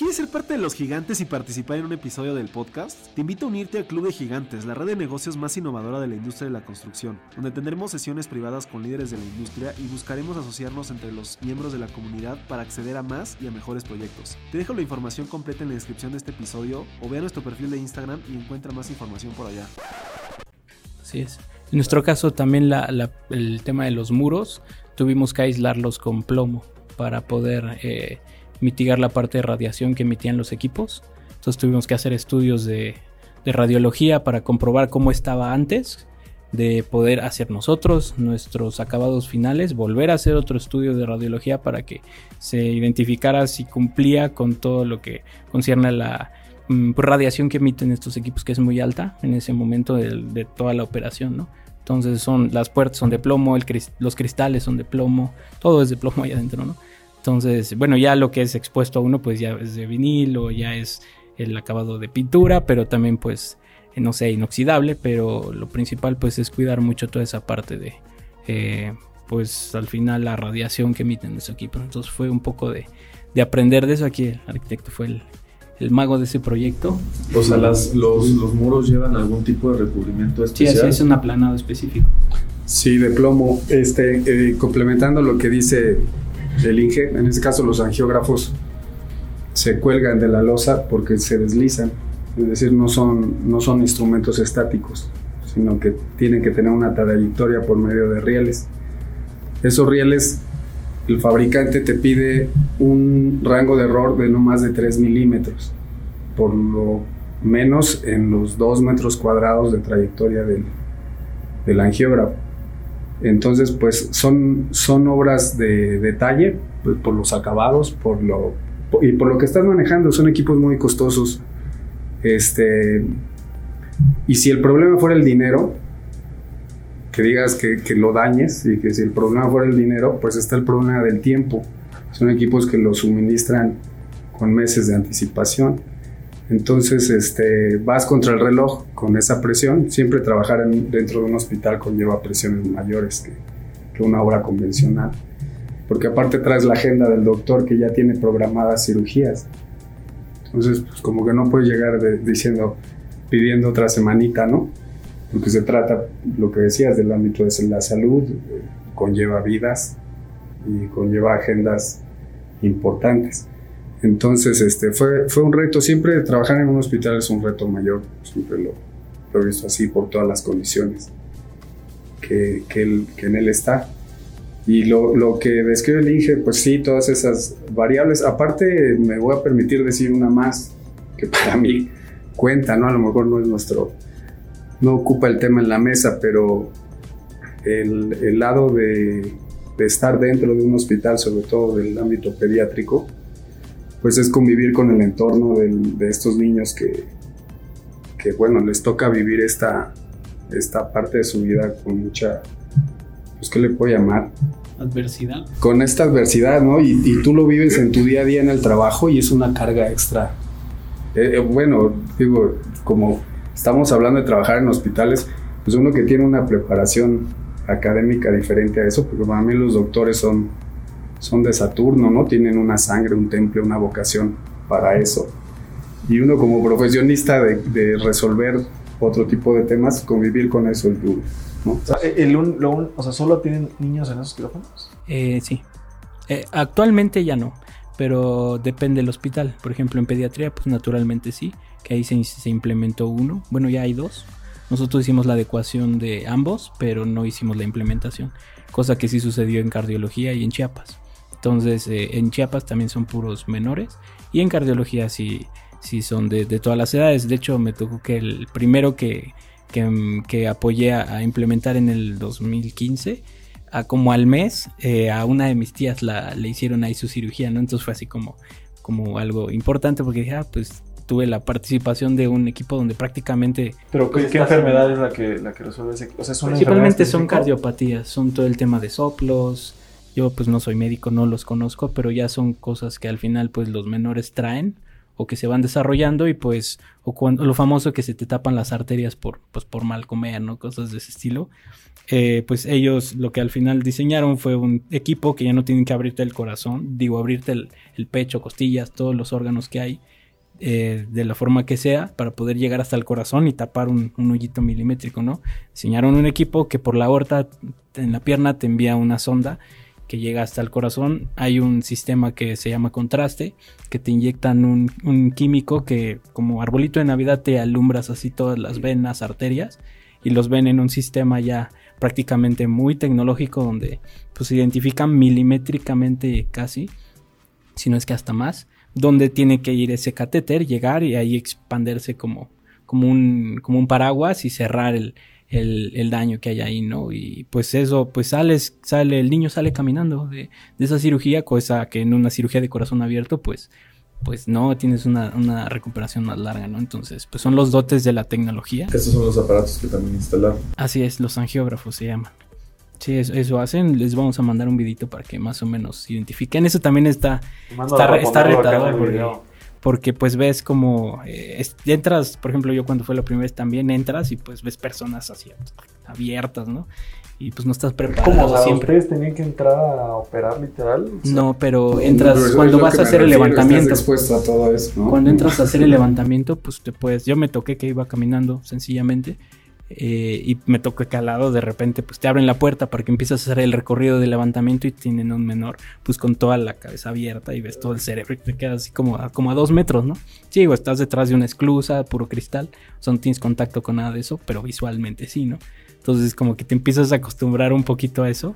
¿Quieres ser parte de los gigantes y participar en un episodio del podcast? Te invito a unirte al Club de Gigantes, la red de negocios más innovadora de la industria de la construcción, donde tendremos sesiones privadas con líderes de la industria y buscaremos asociarnos entre los miembros de la comunidad para acceder a más y a mejores proyectos. Te dejo la información completa en la descripción de este episodio o ve a nuestro perfil de Instagram y encuentra más información por allá. Así es. En nuestro caso también la- el tema de los muros, tuvimos que aislarlos con plomo para poder eh, mitigar la parte de radiación que emitían los equipos. Entonces tuvimos que hacer estudios de, radiología para comprobar cómo estaba antes de poder hacer nosotros nuestros acabados finales, volver a hacer otro estudio de radiología para que se identificara si cumplía con todo lo que concierne a la mm, radiación que emiten estos equipos, que es muy alta en ese momento de, toda la operación, ¿no? Entonces son las puertas son de plomo, el los cristales son de plomo, todo es de plomo ahí adentro, ¿no? Entonces, bueno, ya lo que es expuesto a uno, pues ya es de vinilo, ya es el acabado de pintura, pero también pues, eh, no sé, inoxidable, pero lo principal pues es cuidar mucho toda esa parte de, eh, pues al final la radiación que emiten los equipos. Entonces fue un poco de, de aprender de eso. Aquí el arquitecto fue el, el mago de ese proyecto. O sea, las, los, los muros llevan algún tipo de recubrimiento Sí, especial. así es un aplanado específico. Sí, de plomo. Este, eh, complementando lo que dice el Inge, en este caso los angiógrafos se cuelgan de la losa porque se deslizan. Es decir, no son, no son instrumentos estáticos, sino que tienen que tener una trayectoria por medio de rieles. Esos rieles, el fabricante te pide un rango de error de no más de 3 milímetros, por lo menos en los 2 metros cuadrados de trayectoria del, del angiógrafo. Entonces, pues son, son obras de detalle, pues, por los acabados, por lo, y por lo que estás manejando. Son equipos muy costosos. Este, y si el problema fuera el dinero, que digas que, que lo dañes y que si el problema fuera el dinero, pues está el problema del tiempo. Son equipos que lo suministran con meses de anticipación. Entonces, este, vas contra el reloj con esa presión. Siempre trabajar en- dentro de un hospital conlleva presiones mayores que, una obra convencional. Porque aparte traes la agenda del doctor que ya tiene programadas cirugías. Entonces, pues como que no puedes llegar diciendo, pidiendo otra semanita, ¿no? Porque se trata, lo que decías, del ámbito de la salud, eh, conlleva vidas y conlleva agendas importantes. Entonces, este, fue, fue un reto. Siempre trabajar en un hospital es un reto mayor. Siempre lo, lo he visto así por todas las condiciones que, que, en él está. Y lo, lo que describe el Inge, pues sí, todas esas variables. Aparte, me voy a permitir decir una más que para mí cuenta, ¿no? A lo mejor no es nuestro, no ocupa el tema en la mesa, pero el, el lado de, de estar dentro de un hospital, sobre todo del ámbito pediátrico, pues es convivir con el entorno del- de estos niños que, que, bueno, les toca vivir esta, esta parte de su vida con mucha, pues, ¿qué le puedo llamar? Adversidad. Con esta adversidad, ¿no? Y, y tú lo vives en tu día a día en el trabajo y es una carga extra. Eh, eh, bueno, digo, como estamos hablando de trabajar en hospitales, pues uno que tiene una preparación académica diferente a eso, porque para mí los doctores son, son de Saturno, ¿no? Tienen una sangre, un temple, una vocación para eso. Y uno como profesionista de, de resolver otro tipo de temas, convivir con eso es duro, ¿no? O sea, el un- lo un- o sea, ¿solo tienen niños en esos quirófanos? Eh, sí. Eh, actualmente ya no, pero depende del hospital. Por ejemplo, en pediatría, pues naturalmente sí, que ahí se, se implementó uno. Bueno, ya hay dos. Nosotros hicimos la adecuación de ambos, pero no hicimos la implementación, cosa que sí sucedió en cardiología y en Chiapas. Entonces, eh, en Chiapas también son puros menores y en cardiología sí, sí son de, de todas las edades. De hecho, me tocó que el primero que, que, que apoyé a, a implementar en el 2015 a como al mes eh, a una de mis tías la, le hicieron ahí su cirugía, ¿no? Entonces fue así como, como algo importante porque dije, ah, pues tuve la participación de un equipo donde prácticamente Pero ¿qué, qué enfermedad es la que, la que resuelve ese? O sea, es una principalmente son cardiopatías, son todo el tema de soplos, Yo pues no soy médico, no los conozco, pero ya son cosas que al final pues los menores traen o que se van desarrollando y pues o cuando lo famoso que se te tapan las arterias por pues por mal comer, ¿no? Cosas de ese estilo. Eh, pues ellos lo que al final diseñaron fue un equipo que ya no tienen que abrirte el corazón, digo abrirte el, pecho, costillas, todos los órganos que hay eh, de la forma que sea para poder llegar hasta el corazón y tapar un, un hoyito milimétrico, ¿no? Diseñaron un equipo que por la aorta en la pierna te envía una sonda que llega hasta el corazón. Hay un sistema que se llama contraste, que te inyectan un, un químico que como arbolito de Navidad te alumbras así todas las venas, arterias, y los ven en un sistema ya prácticamente muy tecnológico donde pues identifican milimétricamente casi, si no es que hasta más, donde tiene que ir ese catéter, llegar y ahí expandirse como, como, un, como un paraguas y cerrar el, el, el, daño que hay ahí, ¿no? Y pues eso, pues sales, sale, el niño sale caminando de, de, esa cirugía, cosa que en una cirugía de corazón abierto, pues, pues no, tienes una, una, recuperación más larga, ¿no? Entonces, pues son los dotes de la tecnología. Esos son los aparatos que también instalaron. Así es, los angiógrafos se llaman. Sí, eso, eso, hacen. Les vamos a mandar un vidito para que más o menos identifiquen. Eso también está, está, está retador porque, porque, pues ves como eh, entras, por ejemplo, yo cuando fue la primera vez también entras y pues ves personas así abiertas, ¿no? Y pues no estás preparado ¿Cómo? O sea, siempre. ¿Ustedes tenían que entrar a operar literal? O sea, No, pero entras pero cuando vas a hacer el levantamiento. expuesto a todo eso, ¿no? Cuando entras a hacer el levantamiento, pues te puedes. Yo me toqué que iba caminando sencillamente eh, y me toca que al lado de repente pues te abren la puerta para que empieces a hacer el recorrido de levantamiento y tienen un menor pues con toda la cabeza abierta y ves todo el cerebro y te quedas así como a, como a dos metros, ¿no? Sí, o estás detrás de una esclusa, puro cristal, o sea, no tienes contacto con nada de eso, pero visualmente sí, ¿no? Entonces como que te empiezas a acostumbrar un poquito a eso.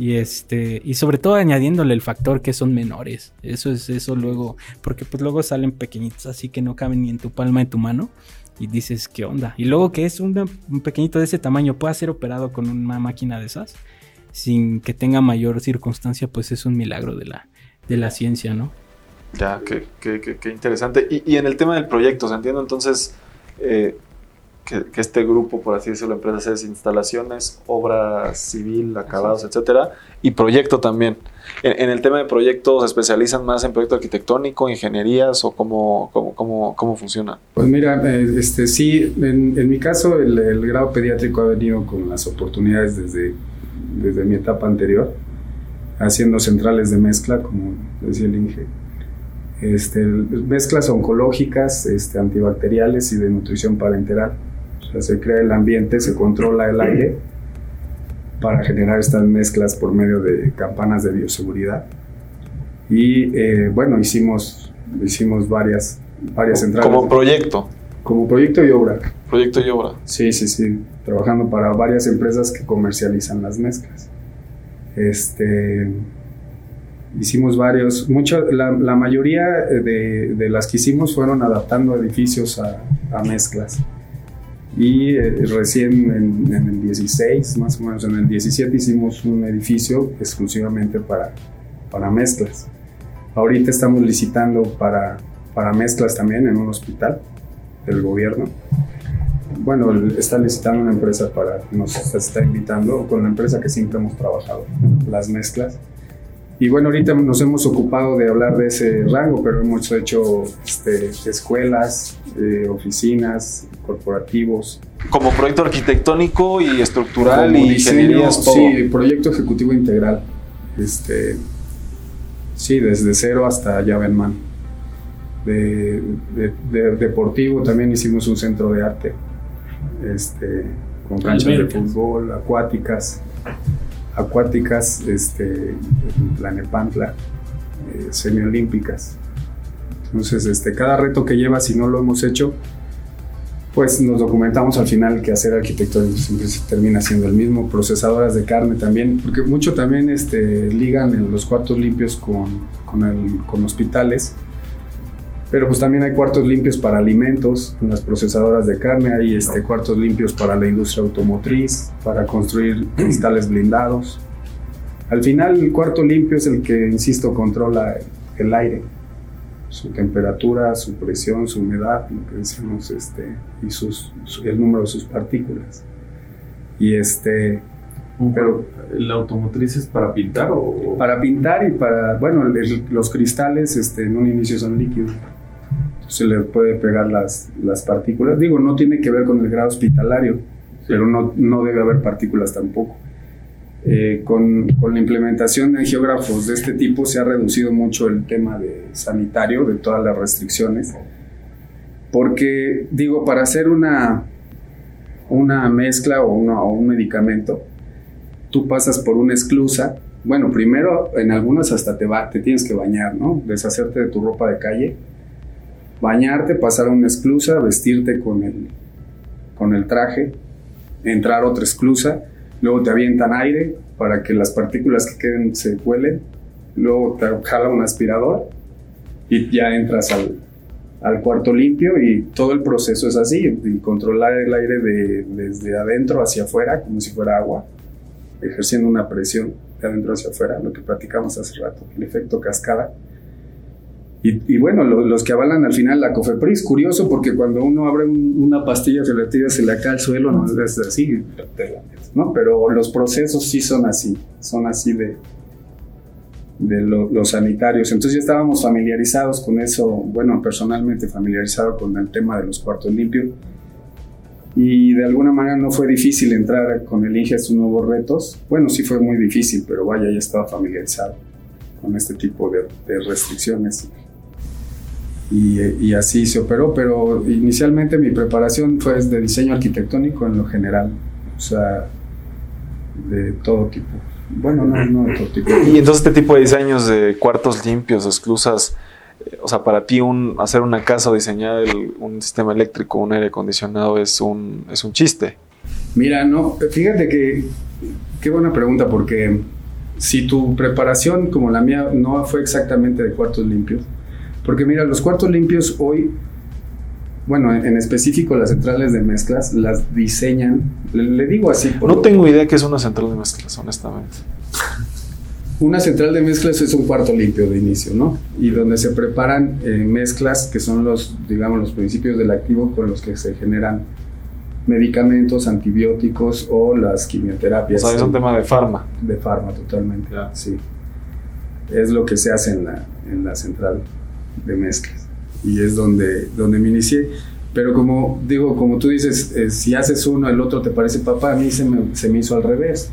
Y este, y sobre todo añadiéndole el factor que son menores. Eso es eso luego, porque pues luego salen pequeñitos así que no caben ni en tu palma de tu mano y dices, ¿qué onda? Y luego que es un, un, pequeñito de ese tamaño pueda ser operado con una máquina de esas sin que tenga mayor circunstancia, pues es un milagro de la, de la ciencia, ¿no? Ya, qué, qué, qué, qué interesante. Y, y, en el tema del proyecto, ¿se entiende entonces eh, que, que, este grupo, por así decirlo, empresas es instalaciones, obra civil, acabados, etcétera, y proyecto también? En, en, el tema de proyectos, ¿se especializan más en proyecto arquitectónico, ingenierías o cómo, cómo, cómo, cómo funciona? Pues mira, eh, este, sí, en, en mi caso el, el, grado pediátrico ha venido con las oportunidades desde, desde mi etapa anterior, haciendo centrales de mezcla, como decía el Inge. Este, mezclas oncológicas, este, antibacteriales y de nutrición parenteral. O sea, se crea el ambiente, se controla el aire para generar estas mezclas por medio de campanas de bioseguridad. Y eh, bueno, hicimos, hicimos varias, varias centrales. Como proyecto. Como proyecto y obra. Proyecto y obra. Sí, sí, sí. Trabajando para varias empresas que comercializan las mezclas. Este, hicimos varios, mucho, la, la mayoría de, de, las que hicimos fueron adaptando edificios a, a mezclas. Y eh, recién en, en, el 16, más o menos en el 17, hicimos un edificio exclusivamente para, para mezclas. Ahorita estamos licitando para, para mezclas también en un hospital del gobierno. Bueno, está licitando una empresa para, nos está invitando con la empresa que siempre hemos trabajado, las mezclas. Y bueno, ahorita nos hemos ocupado de hablar de ese rango, pero hemos hecho este, escuelas, eh, oficinas, corporativos. Como proyecto arquitectónico y estructural y ingenierías, todo. Sí, proyecto ejecutivo integral. Este, sí, desde cero hasta llave en mano. De, de, de, deportivo también hicimos un centro de arte, este, con canchas de fútbol, acuáticas acuáticas, este, la Nepantla, eh, semiolímpicas. Entonces, este, cada reto que lleva, si no lo hemos hecho, pues nos documentamos al final que hacer arquitectura siempre se termina siendo el mismo. Procesadoras de carne también, porque mucho también este, ligan en los cuartos limpios con, con, el, con hospitales. Pero pues también hay cuartos limpios para alimentos, en las procesadoras de carne, hay este, cuartos limpios para la industria automotriz, para construir cristales blindados. Al final el cuarto limpio es el que, insisto, controla el aire, su temperatura, su presión, su humedad, lo que decimos, este, y sus, su, el número de sus partículas. Y este, Pero la automotriz es para pintar o para pintar y para, bueno, el- los cristales este, en un inicio son líquidos. Se le puede pegar las, las partículas. Digo, no tiene que ver con el grado hospitalario, pero no, no debe haber partículas tampoco. Eh, con, la implementación de geógrafos de este tipo se ha reducido mucho el tema de sanitario, de todas las restricciones. Porque, digo, para hacer una, una mezcla o, un medicamento, tú pasas por una esclusa. Bueno, primero en algunas hasta te, va, te tienes que bañar, ¿no? Deshacerte de tu ropa de calle, bañarte, pasar a una esclusa, vestirte con el, con el traje, entrar otra esclusa, luego te avientan aire para que las partículas que queden se cuelen, luego te jala un aspirador y ya entras al, cuarto limpio y todo el proceso es así, controlar el aire de- desde adentro hacia afuera como si fuera agua ejerciendo una presión de adentro hacia afuera, lo que platicamos hace rato, el efecto cascada. Y, bueno, lo- los que avalan al final la COFEPRIS, curioso porque cuando uno abre un- una pastilla se la tira, se la cae al suelo, no es así, te la ¿no? Pero los procesos sí son así, son así de, de lo- los sanitarios. Entonces ya estábamos familiarizados con eso, bueno, personalmente familiarizado con el tema de los cuartos limpios y de alguna manera no fue difícil entrar con el INGE a estos nuevos retos. Bueno, sí fue muy difícil, pero vaya, ya estaba familiarizado con este tipo de, de restricciones. Y, y así se operó, pero inicialmente mi preparación fue de diseño arquitectónico en lo general, o sea, de todo tipo. Bueno, no, no de todo tipo. Y entonces este tipo de diseños de cuartos limpios, esclusas, eh, o sea, para ti un, hacer una casa o diseñar el- un sistema eléctrico, un aire acondicionado es un, es un chiste. Mira, no, fíjate que qué buena pregunta porque si tu preparación como la mía no fue exactamente de cuartos limpios, porque mira, los cuartos limpios hoy, bueno, en, en específico las centrales de mezclas las diseñan, le, le digo así, por No tengo idea que es una central de mezclas, honestamente. Una central de mezclas es un cuarto limpio de inicio, ¿no? Y donde se preparan eh, mezclas que son los, digamos, los principios del activo con los que se generan medicamentos, antibióticos o las O quimioterapias. sea, es un tema de farma. De farma, totalmente. Ya. Sí. Es lo que se hace en la, en la central de mezclas. Y es donde, donde me inicié. Pero como digo, como tú dices, eh, si haces uno, el otro te parece papá, a mí se me, se me hizo al revés.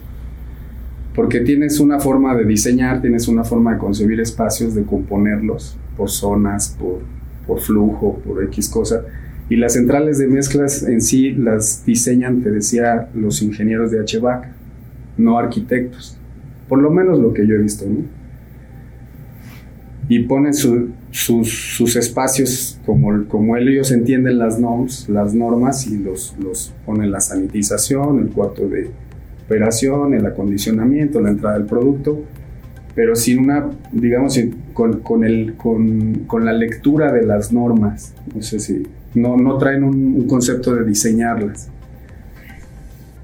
Porque tienes una forma de diseñar, tienes una forma de concebir espacios, de componerlos por zonas, por, por flujo, por X cosa. Y las centrales de mezclas en sí las diseñan, te decía, los ingenieros de HVAC, no arquitectos. Por lo menos lo que yo he visto, ¿no? Y ponen su- sus, sus espacios como, como ellos entienden las normas, las normas y los, los ponen la sanitización, el cuarto de operación, el acondicionamiento, la entrada del producto, pero sin una, digamos, con, con, el, con, con la lectura de las normas. No sé si, no, no traen un concepto de diseñarlas.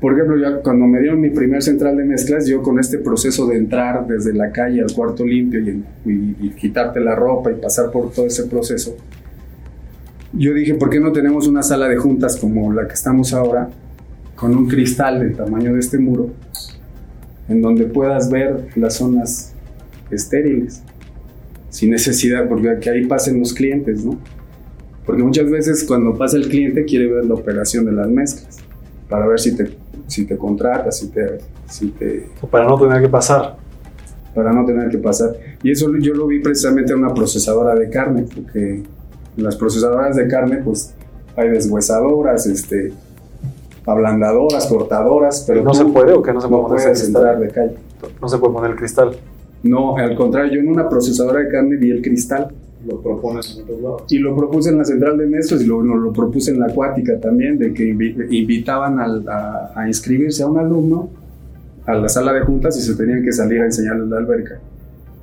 Por ejemplo, yo cuando me dieron mi primer central de mezclas, yo con este proceso de entrar desde la calle al cuarto limpio y, y- y quitarte la ropa y pasar por todo ese proceso, yo dije, ¿por qué no tenemos una sala de juntas como la que estamos ahora, con un cristal del tamaño de este muro, en donde puedas ver las zonas estériles, sin necesidad, porque que ahí pasen los clientes, ¿no? Porque muchas veces cuando pasa el cliente quiere ver la operación de las mezclas, para ver si te, si te contratas, si te, si te, Para no tener que pasar. para no tener que pasar. Y eso yo lo vi precisamente en una procesadora de carne, porque en las procesadoras de carne, pues hay deshuesadoras, este, ablandadoras, cortadoras, pero ¿No tú se puede o que no se puede no poner puedes entrar cristal? de calle. No se puede poner el cristal. No, al contrario, yo en una procesadora de carne vi el cristal Lo propones en otros lados. y lo propuse en la central de mezclas y lo, lo, lo propuse en la acuática también, de que invi- invitaban al- a, a inscribirse a un alumno a la sala de juntas y se tenían que salir a enseñarles la alberca.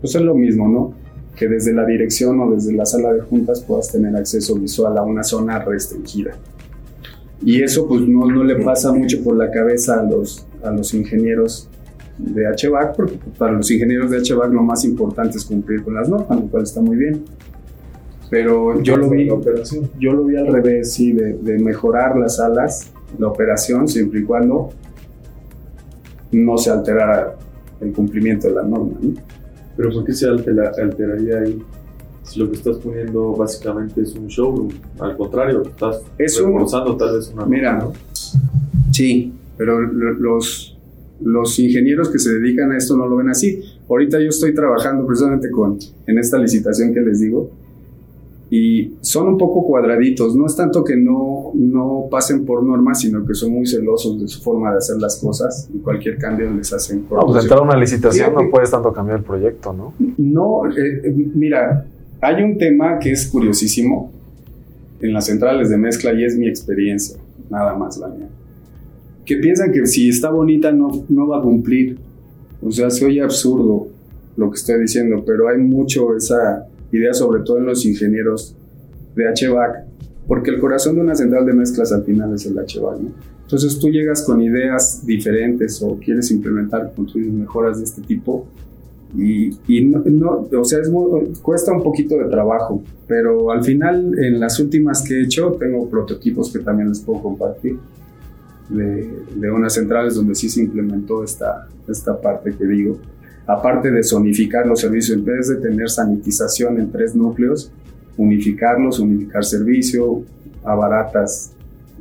Pues es lo mismo, ¿no? Que desde la dirección o desde la sala de juntas puedas tener acceso visual a una zona restringida. Y eso pues no, no le pasa mucho por la cabeza a los, a los ingenieros de HVAC, porque para los ingenieros de HVAC lo más importante es cumplir con las normas, lo cual está muy bien. Pero yo lo vi, La operación. yo lo vi al revés, sí, de, de mejorar las salas, la operación, siempre y cuando no se alterara el cumplimiento de la norma. ¿no? Pero ¿por qué se altera- alteraría ahí? Si lo que estás poniendo básicamente es un showroom. Al contrario, estás Es un- reforzando tal vez una Mira, norma, ¿no? Sí, pero lo- los, los ingenieros que se dedican a esto no lo ven así. Ahorita yo estoy trabajando precisamente con, en esta licitación que les digo, y son un poco cuadraditos. No es tanto que no, no pasen por normas, sino que son muy celosos de su forma de hacer las cosas y cualquier cambio les hacen No, pues entrar a una licitación Fíjate. no puedes tanto cambiar el proyecto, ¿no? No, eh, mira, hay un tema que es curiosísimo en las centrales de mezcla y es mi experiencia, nada más la mía. Que piensan que si está bonita no, no va a cumplir. O sea, se oye absurdo lo que estoy diciendo, pero hay mucho esa idea, sobre todo en los ingenieros de HVAC, porque el corazón de una central de mezclas al final es el HVAC, ¿no? Entonces tú llegas con ideas diferentes o quieres implementar, construir mejoras de este tipo y, y no, no- o sea, es cuesta un poquito de trabajo, pero al final en las últimas que he hecho tengo prototipos que también les puedo compartir de, de unas centrales donde sí se implementó esta, esta parte que digo. Aparte de zonificar los servicios, en vez de tener sanitización en tres núcleos, unificarlos, unificar servicio, abaratas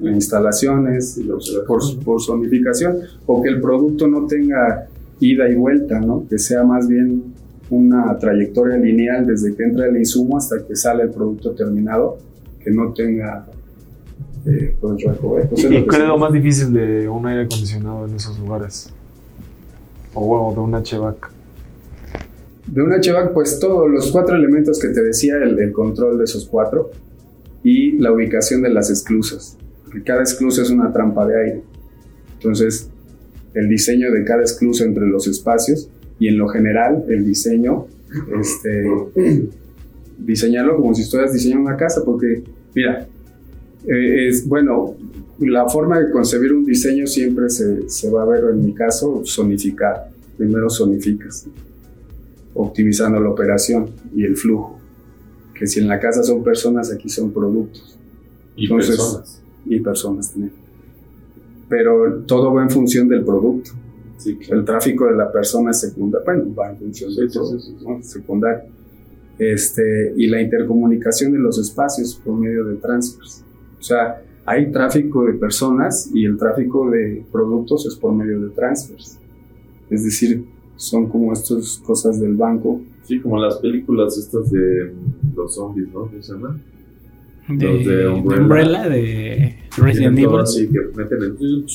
instalaciones por, por zonificación, o que el producto no tenga ida y vuelta, ¿no? que sea más bien una trayectoria lineal desde que entra el insumo hasta que sale el producto terminado, que no tenga eh, pues, recovecos. Es lo ¿Y se- es lo más difícil de un aire acondicionado en esos lugares? O bueno, de un HVAC. De un HVAC, pues todos los cuatro elementos que te decía, el, el control de esos cuatro y la ubicación de las esclusas. Porque cada esclusa es una trampa de aire. Entonces, el diseño de cada esclusa entre los espacios y en lo general, el diseño, este, diseñarlo como si estuvieras diseñando una casa, porque, mira, eh, es bueno, la forma de concebir un diseño siempre se, se va a ver, en mi caso, zonificar. Primero zonificas optimizando la operación y el flujo. Que si en la casa son personas, aquí son productos Y Entonces, personas. y personas también. Pero todo va en función del producto. Sí, claro. El tráfico de la persona es secundario, bueno, va en función Sí, producto, sí. ¿no? secundario. Este, y la intercomunicación de los espacios por medio de transfers. O sea, hay tráfico de personas y el tráfico de productos es por medio de transfers. Es decir, son como estas cosas del banco Sí, como las películas estas de los zombies, ¿no? ¿Cómo se llama? De, Los de de Umbrella. Umbrella, de Resident Evil. así que meten el...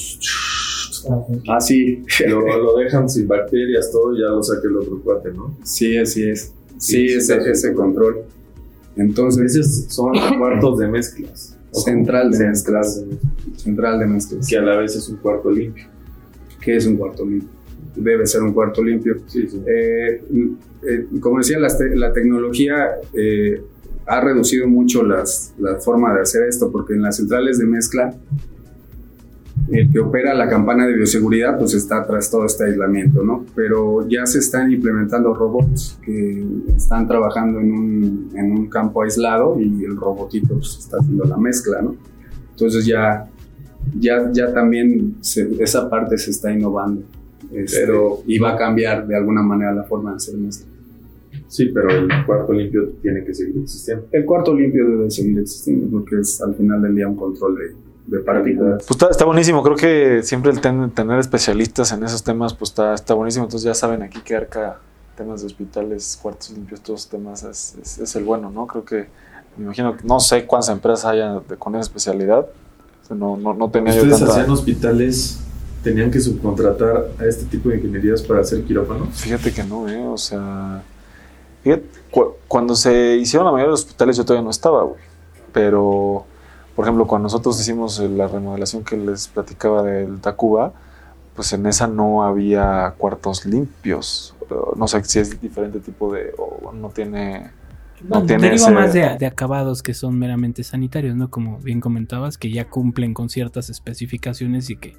Ah, sí. Lo, lo dejan sin bacterias, todo, ya lo saca el otro cuate, ¿no? Sí, así es. Sí, Sí, ese, ese control. Entonces, Esos son cuartos de mezclas. Central de Central central de mezclas. Que a la vez es un cuarto limpio. ¿Qué es un cuarto limpio? Debe ser un cuarto limpio. Sí, sí. Eh, eh, como decía, te- la tecnología eh, ha reducido mucho las, la forma de hacer esto, porque en las centrales de mezcla, el que opera la campana de bioseguridad, pues está tras todo este aislamiento, ¿no? Pero ya se están implementando robots que están trabajando en un, en un campo aislado y el robotito pues, está haciendo la mezcla, ¿no? Entonces ya, ya, ya también se- esa parte se está innovando. Este, Pero- y va a cambiar de alguna manera la forma de hacer mezcla. Sí, pero el cuarto limpio tiene que seguir existiendo. El cuarto limpio debe seguir existiendo porque es al final del día un control de, de partículas. Pues está, está buenísimo, creo que siempre el ten- tener especialistas en esos temas pues está, está buenísimo, entonces ya saben aquí que arca temas de hospitales, cuartos limpios, todos temas es, es- es el bueno, ¿no? Creo que, me imagino, que no sé cuántas empresas haya de- con esa especialidad, O sea, no, no, no tenía yo ¿Ustedes tanta... hacían hospitales, tenían que subcontratar a este tipo de ingenierías para hacer quirófanos? Fíjate que no, ¿eh? O sea, fíjate, cu- cuando se hicieron la mayoría de los hospitales yo todavía no estaba, güey. Pero, por ejemplo, cuando nosotros hicimos eh, la remodelación que les platicaba del Tacuba, pues en esa no había cuartos limpios. No sé si es diferente tipo de... o no tiene... No No, tiene ese- más de, de acabados que son meramente sanitarios, ¿no? Como bien comentabas, que ya cumplen con ciertas especificaciones y que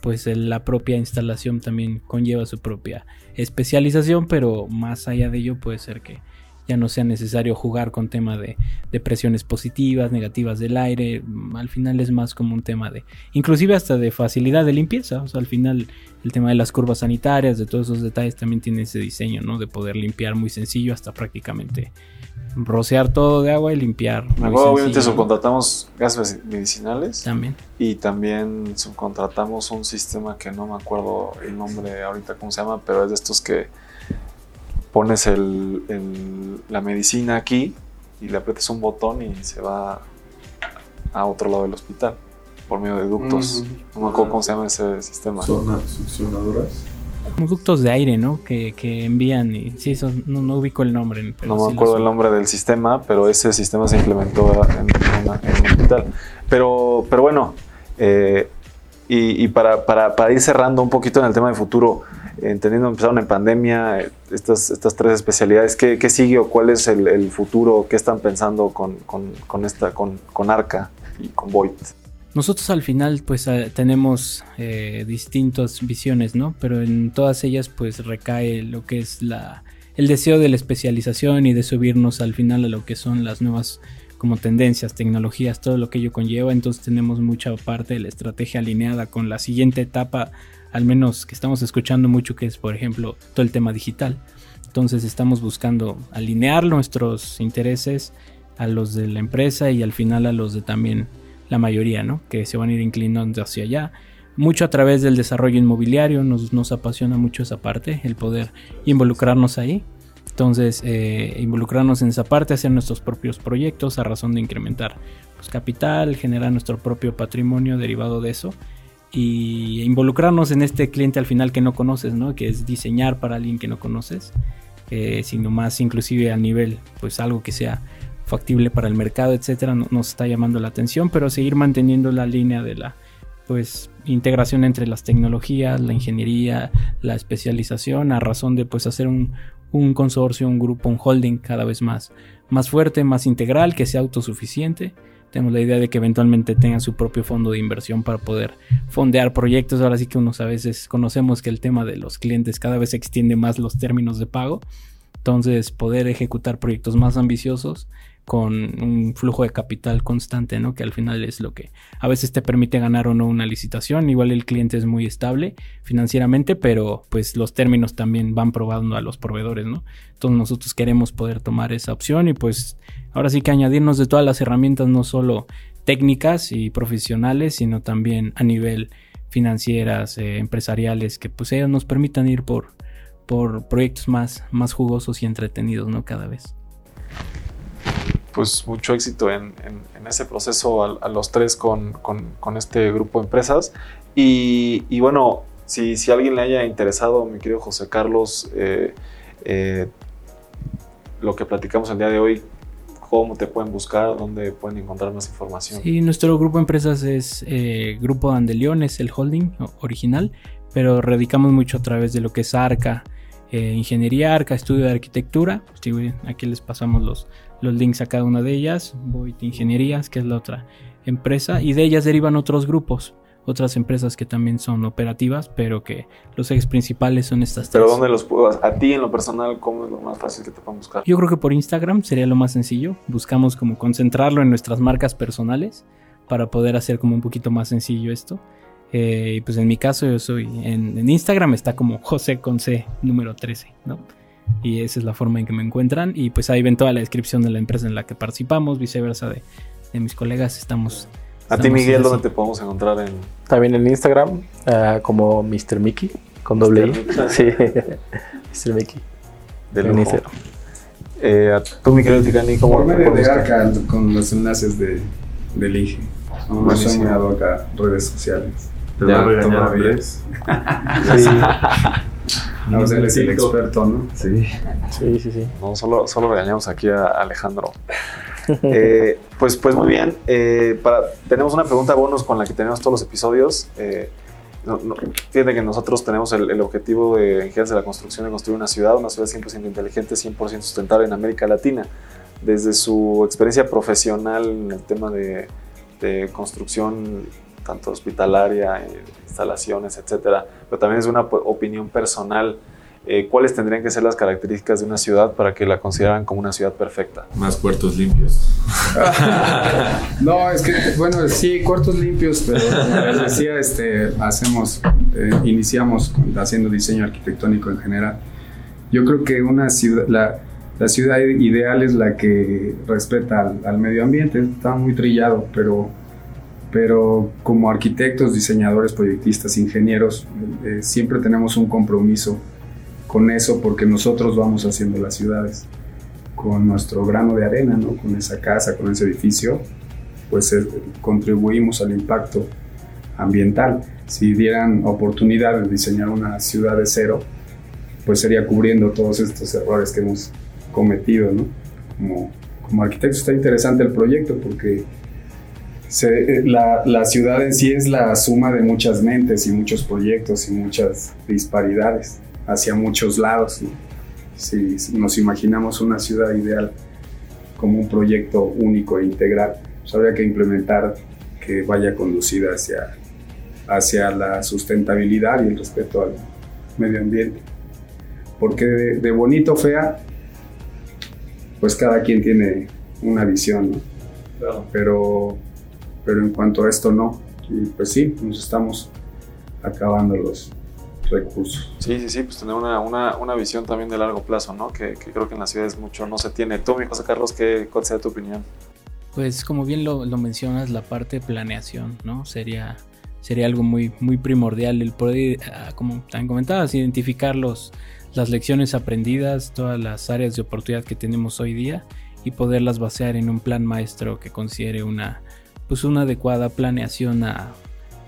pues la propia instalación también conlleva su propia especialización, pero más allá de ello puede ser que, ya no sea necesario jugar con tema de, de, presiones positivas, negativas del aire, mm, al final es más como un tema de, inclusive hasta de facilidad de limpieza, o sea, al final el tema de las curvas sanitarias, de todos esos detalles también tiene ese diseño, ¿no? De poder limpiar muy sencillo hasta prácticamente rociar todo de agua y limpiar. obviamente subcontratamos gases medicinales. También. Y también subcontratamos un sistema que no me acuerdo el nombre ahorita cómo se llama, pero es de estos que pones el, la medicina aquí y le aprietas un botón y se va a otro lado del hospital por medio de ductos. No me acuerdo cómo se llama ese sistema. Son succionadoras. Ductos de aire, ¿no? Que, que envían y sí, eso no, no ubico el nombre. no me acuerdo el nombre del sistema, pero ese sistema se implementó en, en, un hospital. Pero, pero bueno, eh, y, y para, para, para, ir cerrando un poquito en el tema de futuro, entendiendo empezaron en pandemia, estas, estas tres especialidades, ¿qué, qué sigue o cuál es el, futuro? ¿Qué están pensando con, con, con esta, con, con Arca y con Void? Nosotros al final pues eh, tenemos eh, distintas visiones, ¿no? Pero en todas ellas pues recae lo que es la, el deseo de la especialización y de subirnos al final a lo que son las nuevas como tendencias, tecnologías, todo lo que ello conlleva. Entonces tenemos mucha parte de la estrategia alineada con la siguiente etapa, al menos que estamos escuchando mucho, que es por ejemplo todo el tema digital. Entonces estamos buscando alinear nuestros intereses a los de la empresa y al final a los de también la mayoría, ¿no? Que se van a ir inclinando hacia allá. Mucho a través del desarrollo inmobiliario, nos, nos apasiona mucho esa parte, el poder involucrarnos ahí. Entonces, eh, involucrarnos en esa parte, hacer nuestros propios proyectos a razón de incrementar pues, capital, generar nuestro propio patrimonio derivado de eso y involucrarnos en este cliente al final que no conoces, ¿no? Que es diseñar para alguien que no conoces, eh, sino más inclusive a nivel, pues algo que sea factible para el mercado, etcétera, nos está llamando la atención, pero seguir manteniendo la línea de la pues integración entre las tecnologías, la ingeniería, la especialización, a razón de pues hacer un, un consorcio, un grupo, un holding cada vez más, más fuerte, más integral, que sea autosuficiente. Tenemos la idea de que eventualmente tenga su propio fondo de inversión para poder fondear proyectos. Ahora sí que unos a veces conocemos que el tema de los clientes cada vez extiende más los términos de pago. Entonces, poder ejecutar proyectos más ambiciosos con un flujo de capital constante, ¿no? Que al final es lo que a veces te permite ganar o no una licitación. Igual el cliente es muy estable financieramente, pero pues los términos también van probando a los proveedores, ¿no? Entonces nosotros queremos poder tomar esa opción y pues ahora sí que añadirnos de todas las herramientas, no solo técnicas y profesionales, sino también a nivel financieras, eh, empresariales, que pues nos permitan ir por, por proyectos más, más jugosos y entretenidos, ¿no? Cada vez pues mucho éxito en, ese proceso a, los tres con, este grupo de empresas. Y, bueno, si, alguien le haya interesado, mi querido José Carlos, eh, eh, lo que platicamos el día de hoy, cómo te pueden buscar, dónde pueden encontrar más información. Sí, nuestro grupo de empresas es eh, Grupo Andelión, es el holding original, pero radicamos mucho a través de lo que es ARCA, Ingeniería ARCA, Estudio de Arquitectura. aquí les pasamos los, los links a cada una de ellas, Void Ingenierías, que es la otra empresa, y de ellas derivan otros grupos, otras empresas que también son operativas, pero que los ejes principales son estas tres. ¿Pero dónde los puedo? A ti en lo personal, ¿cómo es lo más fácil que te puedan buscar? Yo creo que por Instagram sería lo más sencillo. Buscamos como concentrarlo en nuestras marcas personales para poder hacer como un poquito más sencillo esto. Eh, y pues en mi caso yo soy, en, en Instagram está como José con C número 13, ¿no? Y esa es la forma en que me encuentran y pues ahí ven toda la descripción de la empresa en la que participamos, viceversa de, de mis colegas, estamos... A ti Miguel, ¿dónde te podemos encontrar? En... También en Instagram uh, como Mr. Mickey con doble I. Sí, Mr. Mickey. Del Instagram. Eh, tú, mi querido Ticani, ¿cómo Por medio de Arca con los enlaces de, del IGE. No me han acá redes sociales. ¿Te ya, todavía. sí. Es el experto, ¿no? Sí. Sí, sí, sí. No, solo, solo regañamos aquí a Alejandro. eh, pues, pues muy bien. Eh, para, tenemos una pregunta bonus con la que tenemos todos los episodios. Eh, no, no, fíjate que nosotros tenemos el, el, objetivo de Ingenieros de la Construcción de construir una ciudad, una ciudad 100% inteligente, 100% sustentable en América Latina. Desde su experiencia profesional en el tema de, de construcción tanto hospitalaria, instalaciones, etcétera, pero también es una opinión personal. eh, ¿cuáles tendrían que ser las características de una ciudad para que la consideraran como una ciudad perfecta? Más puertos limpios. no, es que, bueno, sí, cuartos limpios, pero como les decía, este, hacemos, eh, iniciamos haciendo diseño arquitectónico en general. Yo creo que una ciudad, la, la ciudad ideal es la que respeta al, medio ambiente, está muy trillado, pero, pero como arquitectos, diseñadores, proyectistas, ingenieros, eh, siempre tenemos un compromiso con eso porque nosotros vamos haciendo las ciudades con nuestro grano de arena, ¿no? con esa casa, con ese edificio, pues eh, contribuimos al impacto ambiental. Si dieran oportunidad de diseñar una ciudad de cero, pues sería cubriendo todos estos errores que hemos cometido. ¿no? Como, como arquitecto está interesante el proyecto porque eh, la, la, ciudad en sí es la suma de muchas mentes y muchos proyectos y muchas disparidades hacia muchos lados. Si nos imaginamos una ciudad ideal como un proyecto único e integral, pues habría que implementar que vaya conducida hacia, hacia la sustentabilidad y el respeto al medio ambiente. Porque de, de bonito fea, pues cada quien tiene una visión, Pero, pero en cuanto a esto no, y pues sí, nos estamos acabando los, recursos. Sí, sí, sí, pues tener una, una, una visión también de largo plazo, ¿no? Que, creo que en las ciudades mucho no se tiene. Tú, mi José Carlos, ¿qué, ¿cuál sería tu opinión? Pues como bien lo, lo, mencionas, la parte de planeación, ¿no? Sería, sería algo muy, muy primordial el poder, ah, como también comentabas, identificar los, las lecciones aprendidas, todas las áreas de oportunidad que tenemos hoy día y poderlas basear en un plan maestro que considere una, pues una adecuada planeación a,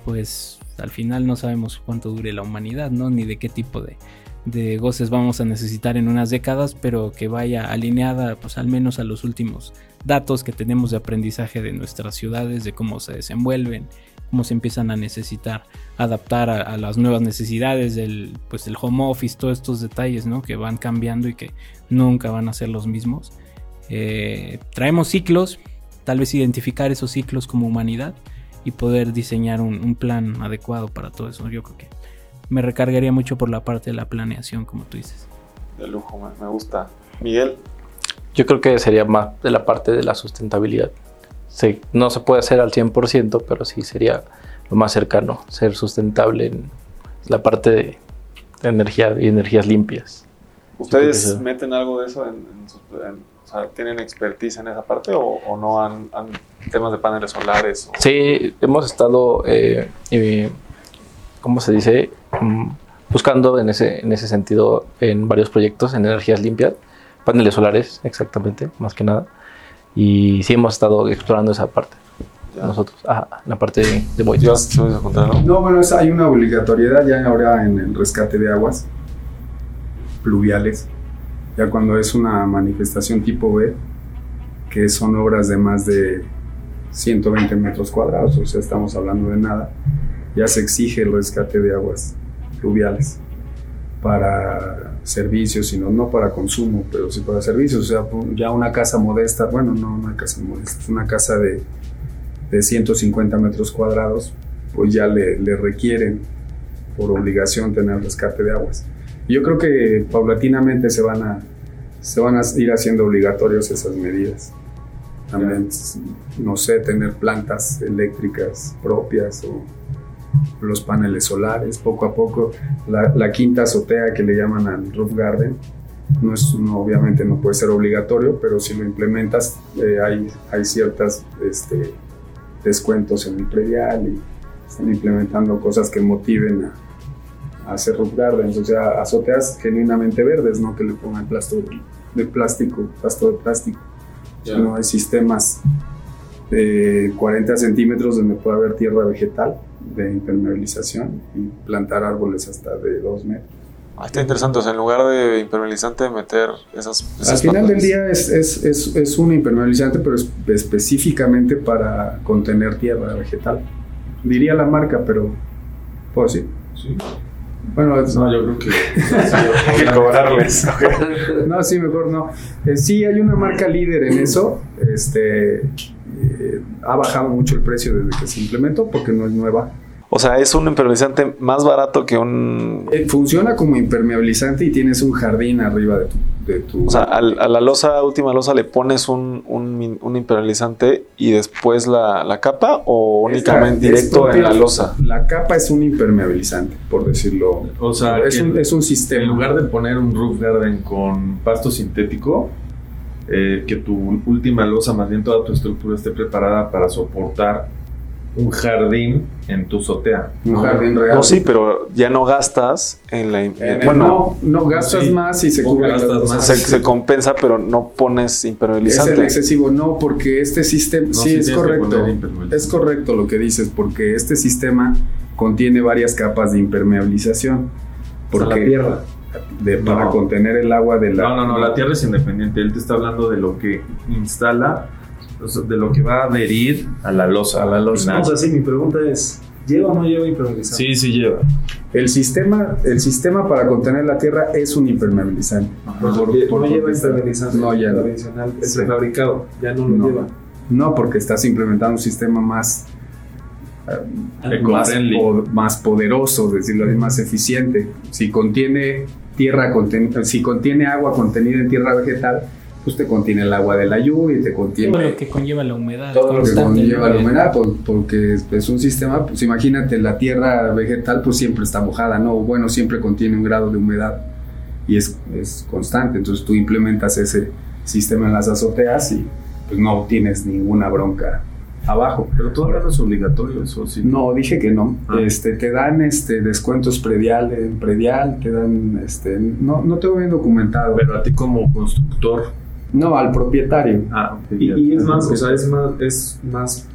pues al final no sabemos cuánto dure la humanidad, ¿no? Ni de qué tipo de, goces vamos a necesitar en unas décadas, pero que vaya alineada pues al menos a los últimos datos que tenemos de aprendizaje de nuestras ciudades, de cómo se desenvuelven, cómo se empiezan a necesitar adaptar a, las nuevas necesidades del, pues, del home office, todos estos detalles ¿no? que van cambiando y que nunca van a ser los mismos. Eh, traemos ciclos, tal vez identificar esos ciclos como humanidad y poder diseñar un, plan adecuado para todo eso. Yo creo que me recargaría mucho por la parte de la planeación, como tú dices. De lujo, me gusta. Miguel. Yo creo que sería más de la parte de la sustentabilidad. Sí, no se puede hacer al 100%, pero sí sería lo más cercano, ser sustentable en la parte de, energía y energías limpias. ¿Ustedes meten algo de eso en, sus, o sea, ¿tienen expertise en esa parte o, no han, temas de paneles solares? Sí, hemos estado, eh, ¿cómo se dice? Mm, buscando en ese, en ese sentido en varios proyectos en energías limpias, paneles solares, exactamente, más que nada. Y sí hemos estado explorando esa parte. Nosotros, la parte de, de ¿no? no, bueno, hay una obligatoriedad ya ahora en el rescate de aguas pluviales ya cuando es una manifestación tipo B, que son obras de más de 120 metros cuadrados, o sea, estamos hablando de nada, ya se exige el rescate de aguas fluviales para servicios, sino no para consumo, pero sí para servicios. O sea, ya una casa modesta, bueno, no una casa modesta, es una casa de, de 150 metros cuadrados, pues ya le, le requieren por obligación tener rescate de aguas. Yo creo que paulatinamente se van a, se van a ir haciendo obligatorios esas medidas. También, no sé, tener plantas eléctricas propias o los paneles solares, poco a poco. La, quinta azotea que le llaman al roof garden, no es, obviamente no puede ser obligatorio, pero si lo implementas eh, hay, hay ciertos este, descuentos en el predial y están implementando cosas que motiven a, hacer roof gardens, o sea, azoteas genuinamente verdes, no que le pongan plasto de plástico, pasto de plástico. No hay sistemas de 40 centímetros donde pueda haber tierra vegetal de impermeabilización y plantar árboles hasta de 2 metros. Ah, está interesante, o sea, en lugar de impermeabilizante meter esas... Al final del día es, es, es, es, un impermeabilizante, pero es específicamente para contener tierra vegetal. Diría la marca, pero puedo decir. Sí. Bueno, no, yo creo que hay que cobrarles. no, sí, mejor no. Eh, sí, hay una marca líder en eso. Este eh, ha bajado mucho el precio desde que se implementó porque no es nueva. O sea, es un impermeabilizante más barato que un... Eh, funciona como impermeabilizante y tienes un jardín arriba de tu... De tu O sea, al- a, la losa, última losa, le pones un, un, impermeabilizante y después la, la capa o únicamente Esta- directo en la losa. La capa es un impermeabilizante, por decirlo. O sea, es, un, es un sistema. en lugar de poner un roof garden con pasto sintético, eh, que tu última losa, más bien toda tu estructura esté preparada para soportar un jardín en tu azotea. un jardín real. No, sí, pero ya no gastas en la... En el- bueno, no, no gastas sí. más y se ¿Cómo cubre más? se, se compensa, pero no pones Es el impermeabilizante. excesivo, no, porque este sistema, No, sí, sí es correcto, impermeabilizante. es correcto lo que dices, porque este sistema contiene varias capas de impermeabilización, porque tierra. de, para No. contener el agua de la... No, no, no, la tierra es independiente. Él te está hablando de lo que instala, o sea, de lo que va a adherir a la losa. A la O sea, sí, mi pregunta es, ¿lleva o no lleva impermeabilizante? Sí, sí lleva. El sistema, el sistema para contener la tierra es un impermeabilizante. Por- Por- no por- lleva impermeabilizante. No lleva. Tradicional, el Sí. prefabricado, ya no lo No. lleva. No, porque estás implementando un sistema más, eh, más, po- más poderoso, decirlo así, más eficiente. Si contiene tierra, conten- si contiene agua contenida en tierra vegetal, pues te contiene el agua de la lluvia y te contiene Todo lo que conlleva la humedad. todo lo que conlleva la humedad, porque es, es un sistema, pues imagínate, la tierra vegetal pues siempre está mojada, ¿no? Bueno, siempre contiene un grado de humedad y es, es constante, entonces tú implementas ese sistema en las azoteas y pues no tienes ninguna bronca abajo. Pero todavía no es obligatorio eso, sí. No, dije que no. Ah. Este, te dan este descuentos predial, en predial, te dan este, no, no tengo bien documentado. Pero a ti como constructor. No, al propietario. Ah, Y, y es más, o sea, es más, es más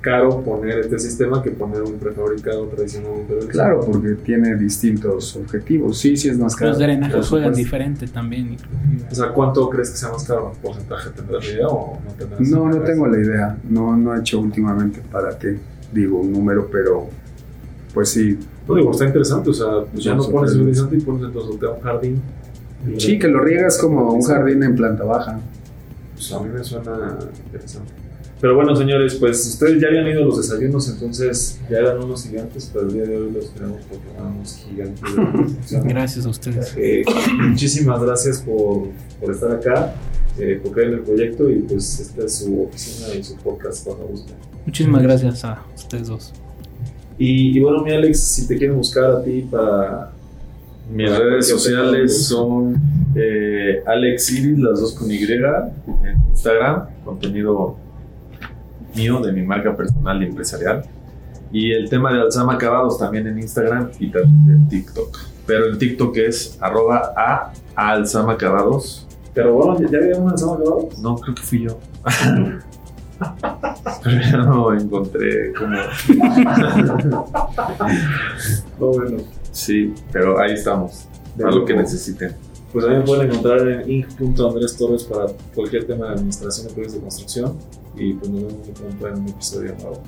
caro poner este sistema que poner un prefabricado tradicionalmente. Claro, porque tiene distintos objetivos. Sí, sí es más caro. Los drenajes juegan diferente también. O sea, ¿cuánto crees que sea más caro? ¿Un porcentaje tendrás idea o no tendrás? No, no tengo la idea. No, no he hecho últimamente para qué digo un número, pero pues sí. No digo, está interesante, o sea, pues ya No, pones sí. impermeabilizante y pones en tu azotea un jardín. Sí, que lo riegas como un jardín en planta baja. Pues a mí me suena interesante. Pero bueno, señores, pues ustedes ya habían ido a los desayunos, entonces ya eran unos gigantes, pero el día de hoy los tenemos por unos gigantes. Gracias a ustedes. Eh, muchísimas gracias por, por estar acá, eh, por creer en el proyecto y pues esta es su oficina y su podcast cuando gusten. Muchísimas gracias a ustedes dos. Y, y bueno, mi Alex, si te quieren buscar a ti para... Mis redes sociales son eh, Alex Iris, las dos con Y, en Instagram, contenido mío de mi marca personal y empresarial. Y el tema de Alzama Acabados también en Instagram y también en TikTok. Pero el TikTok es arroba a Alzama Acabados. Pero bueno, ¿ya, había un lanzado acabado? No, creo que fui yo. Pero ya no encontré como... No, bueno. Sí, pero ahí estamos. Para lo que necesiten. Pues me pueden encontrar en inc.andrés Torres para cualquier tema de administración de proyectos de construcción. Y pues nos vemos pronto en un episodio nuevo.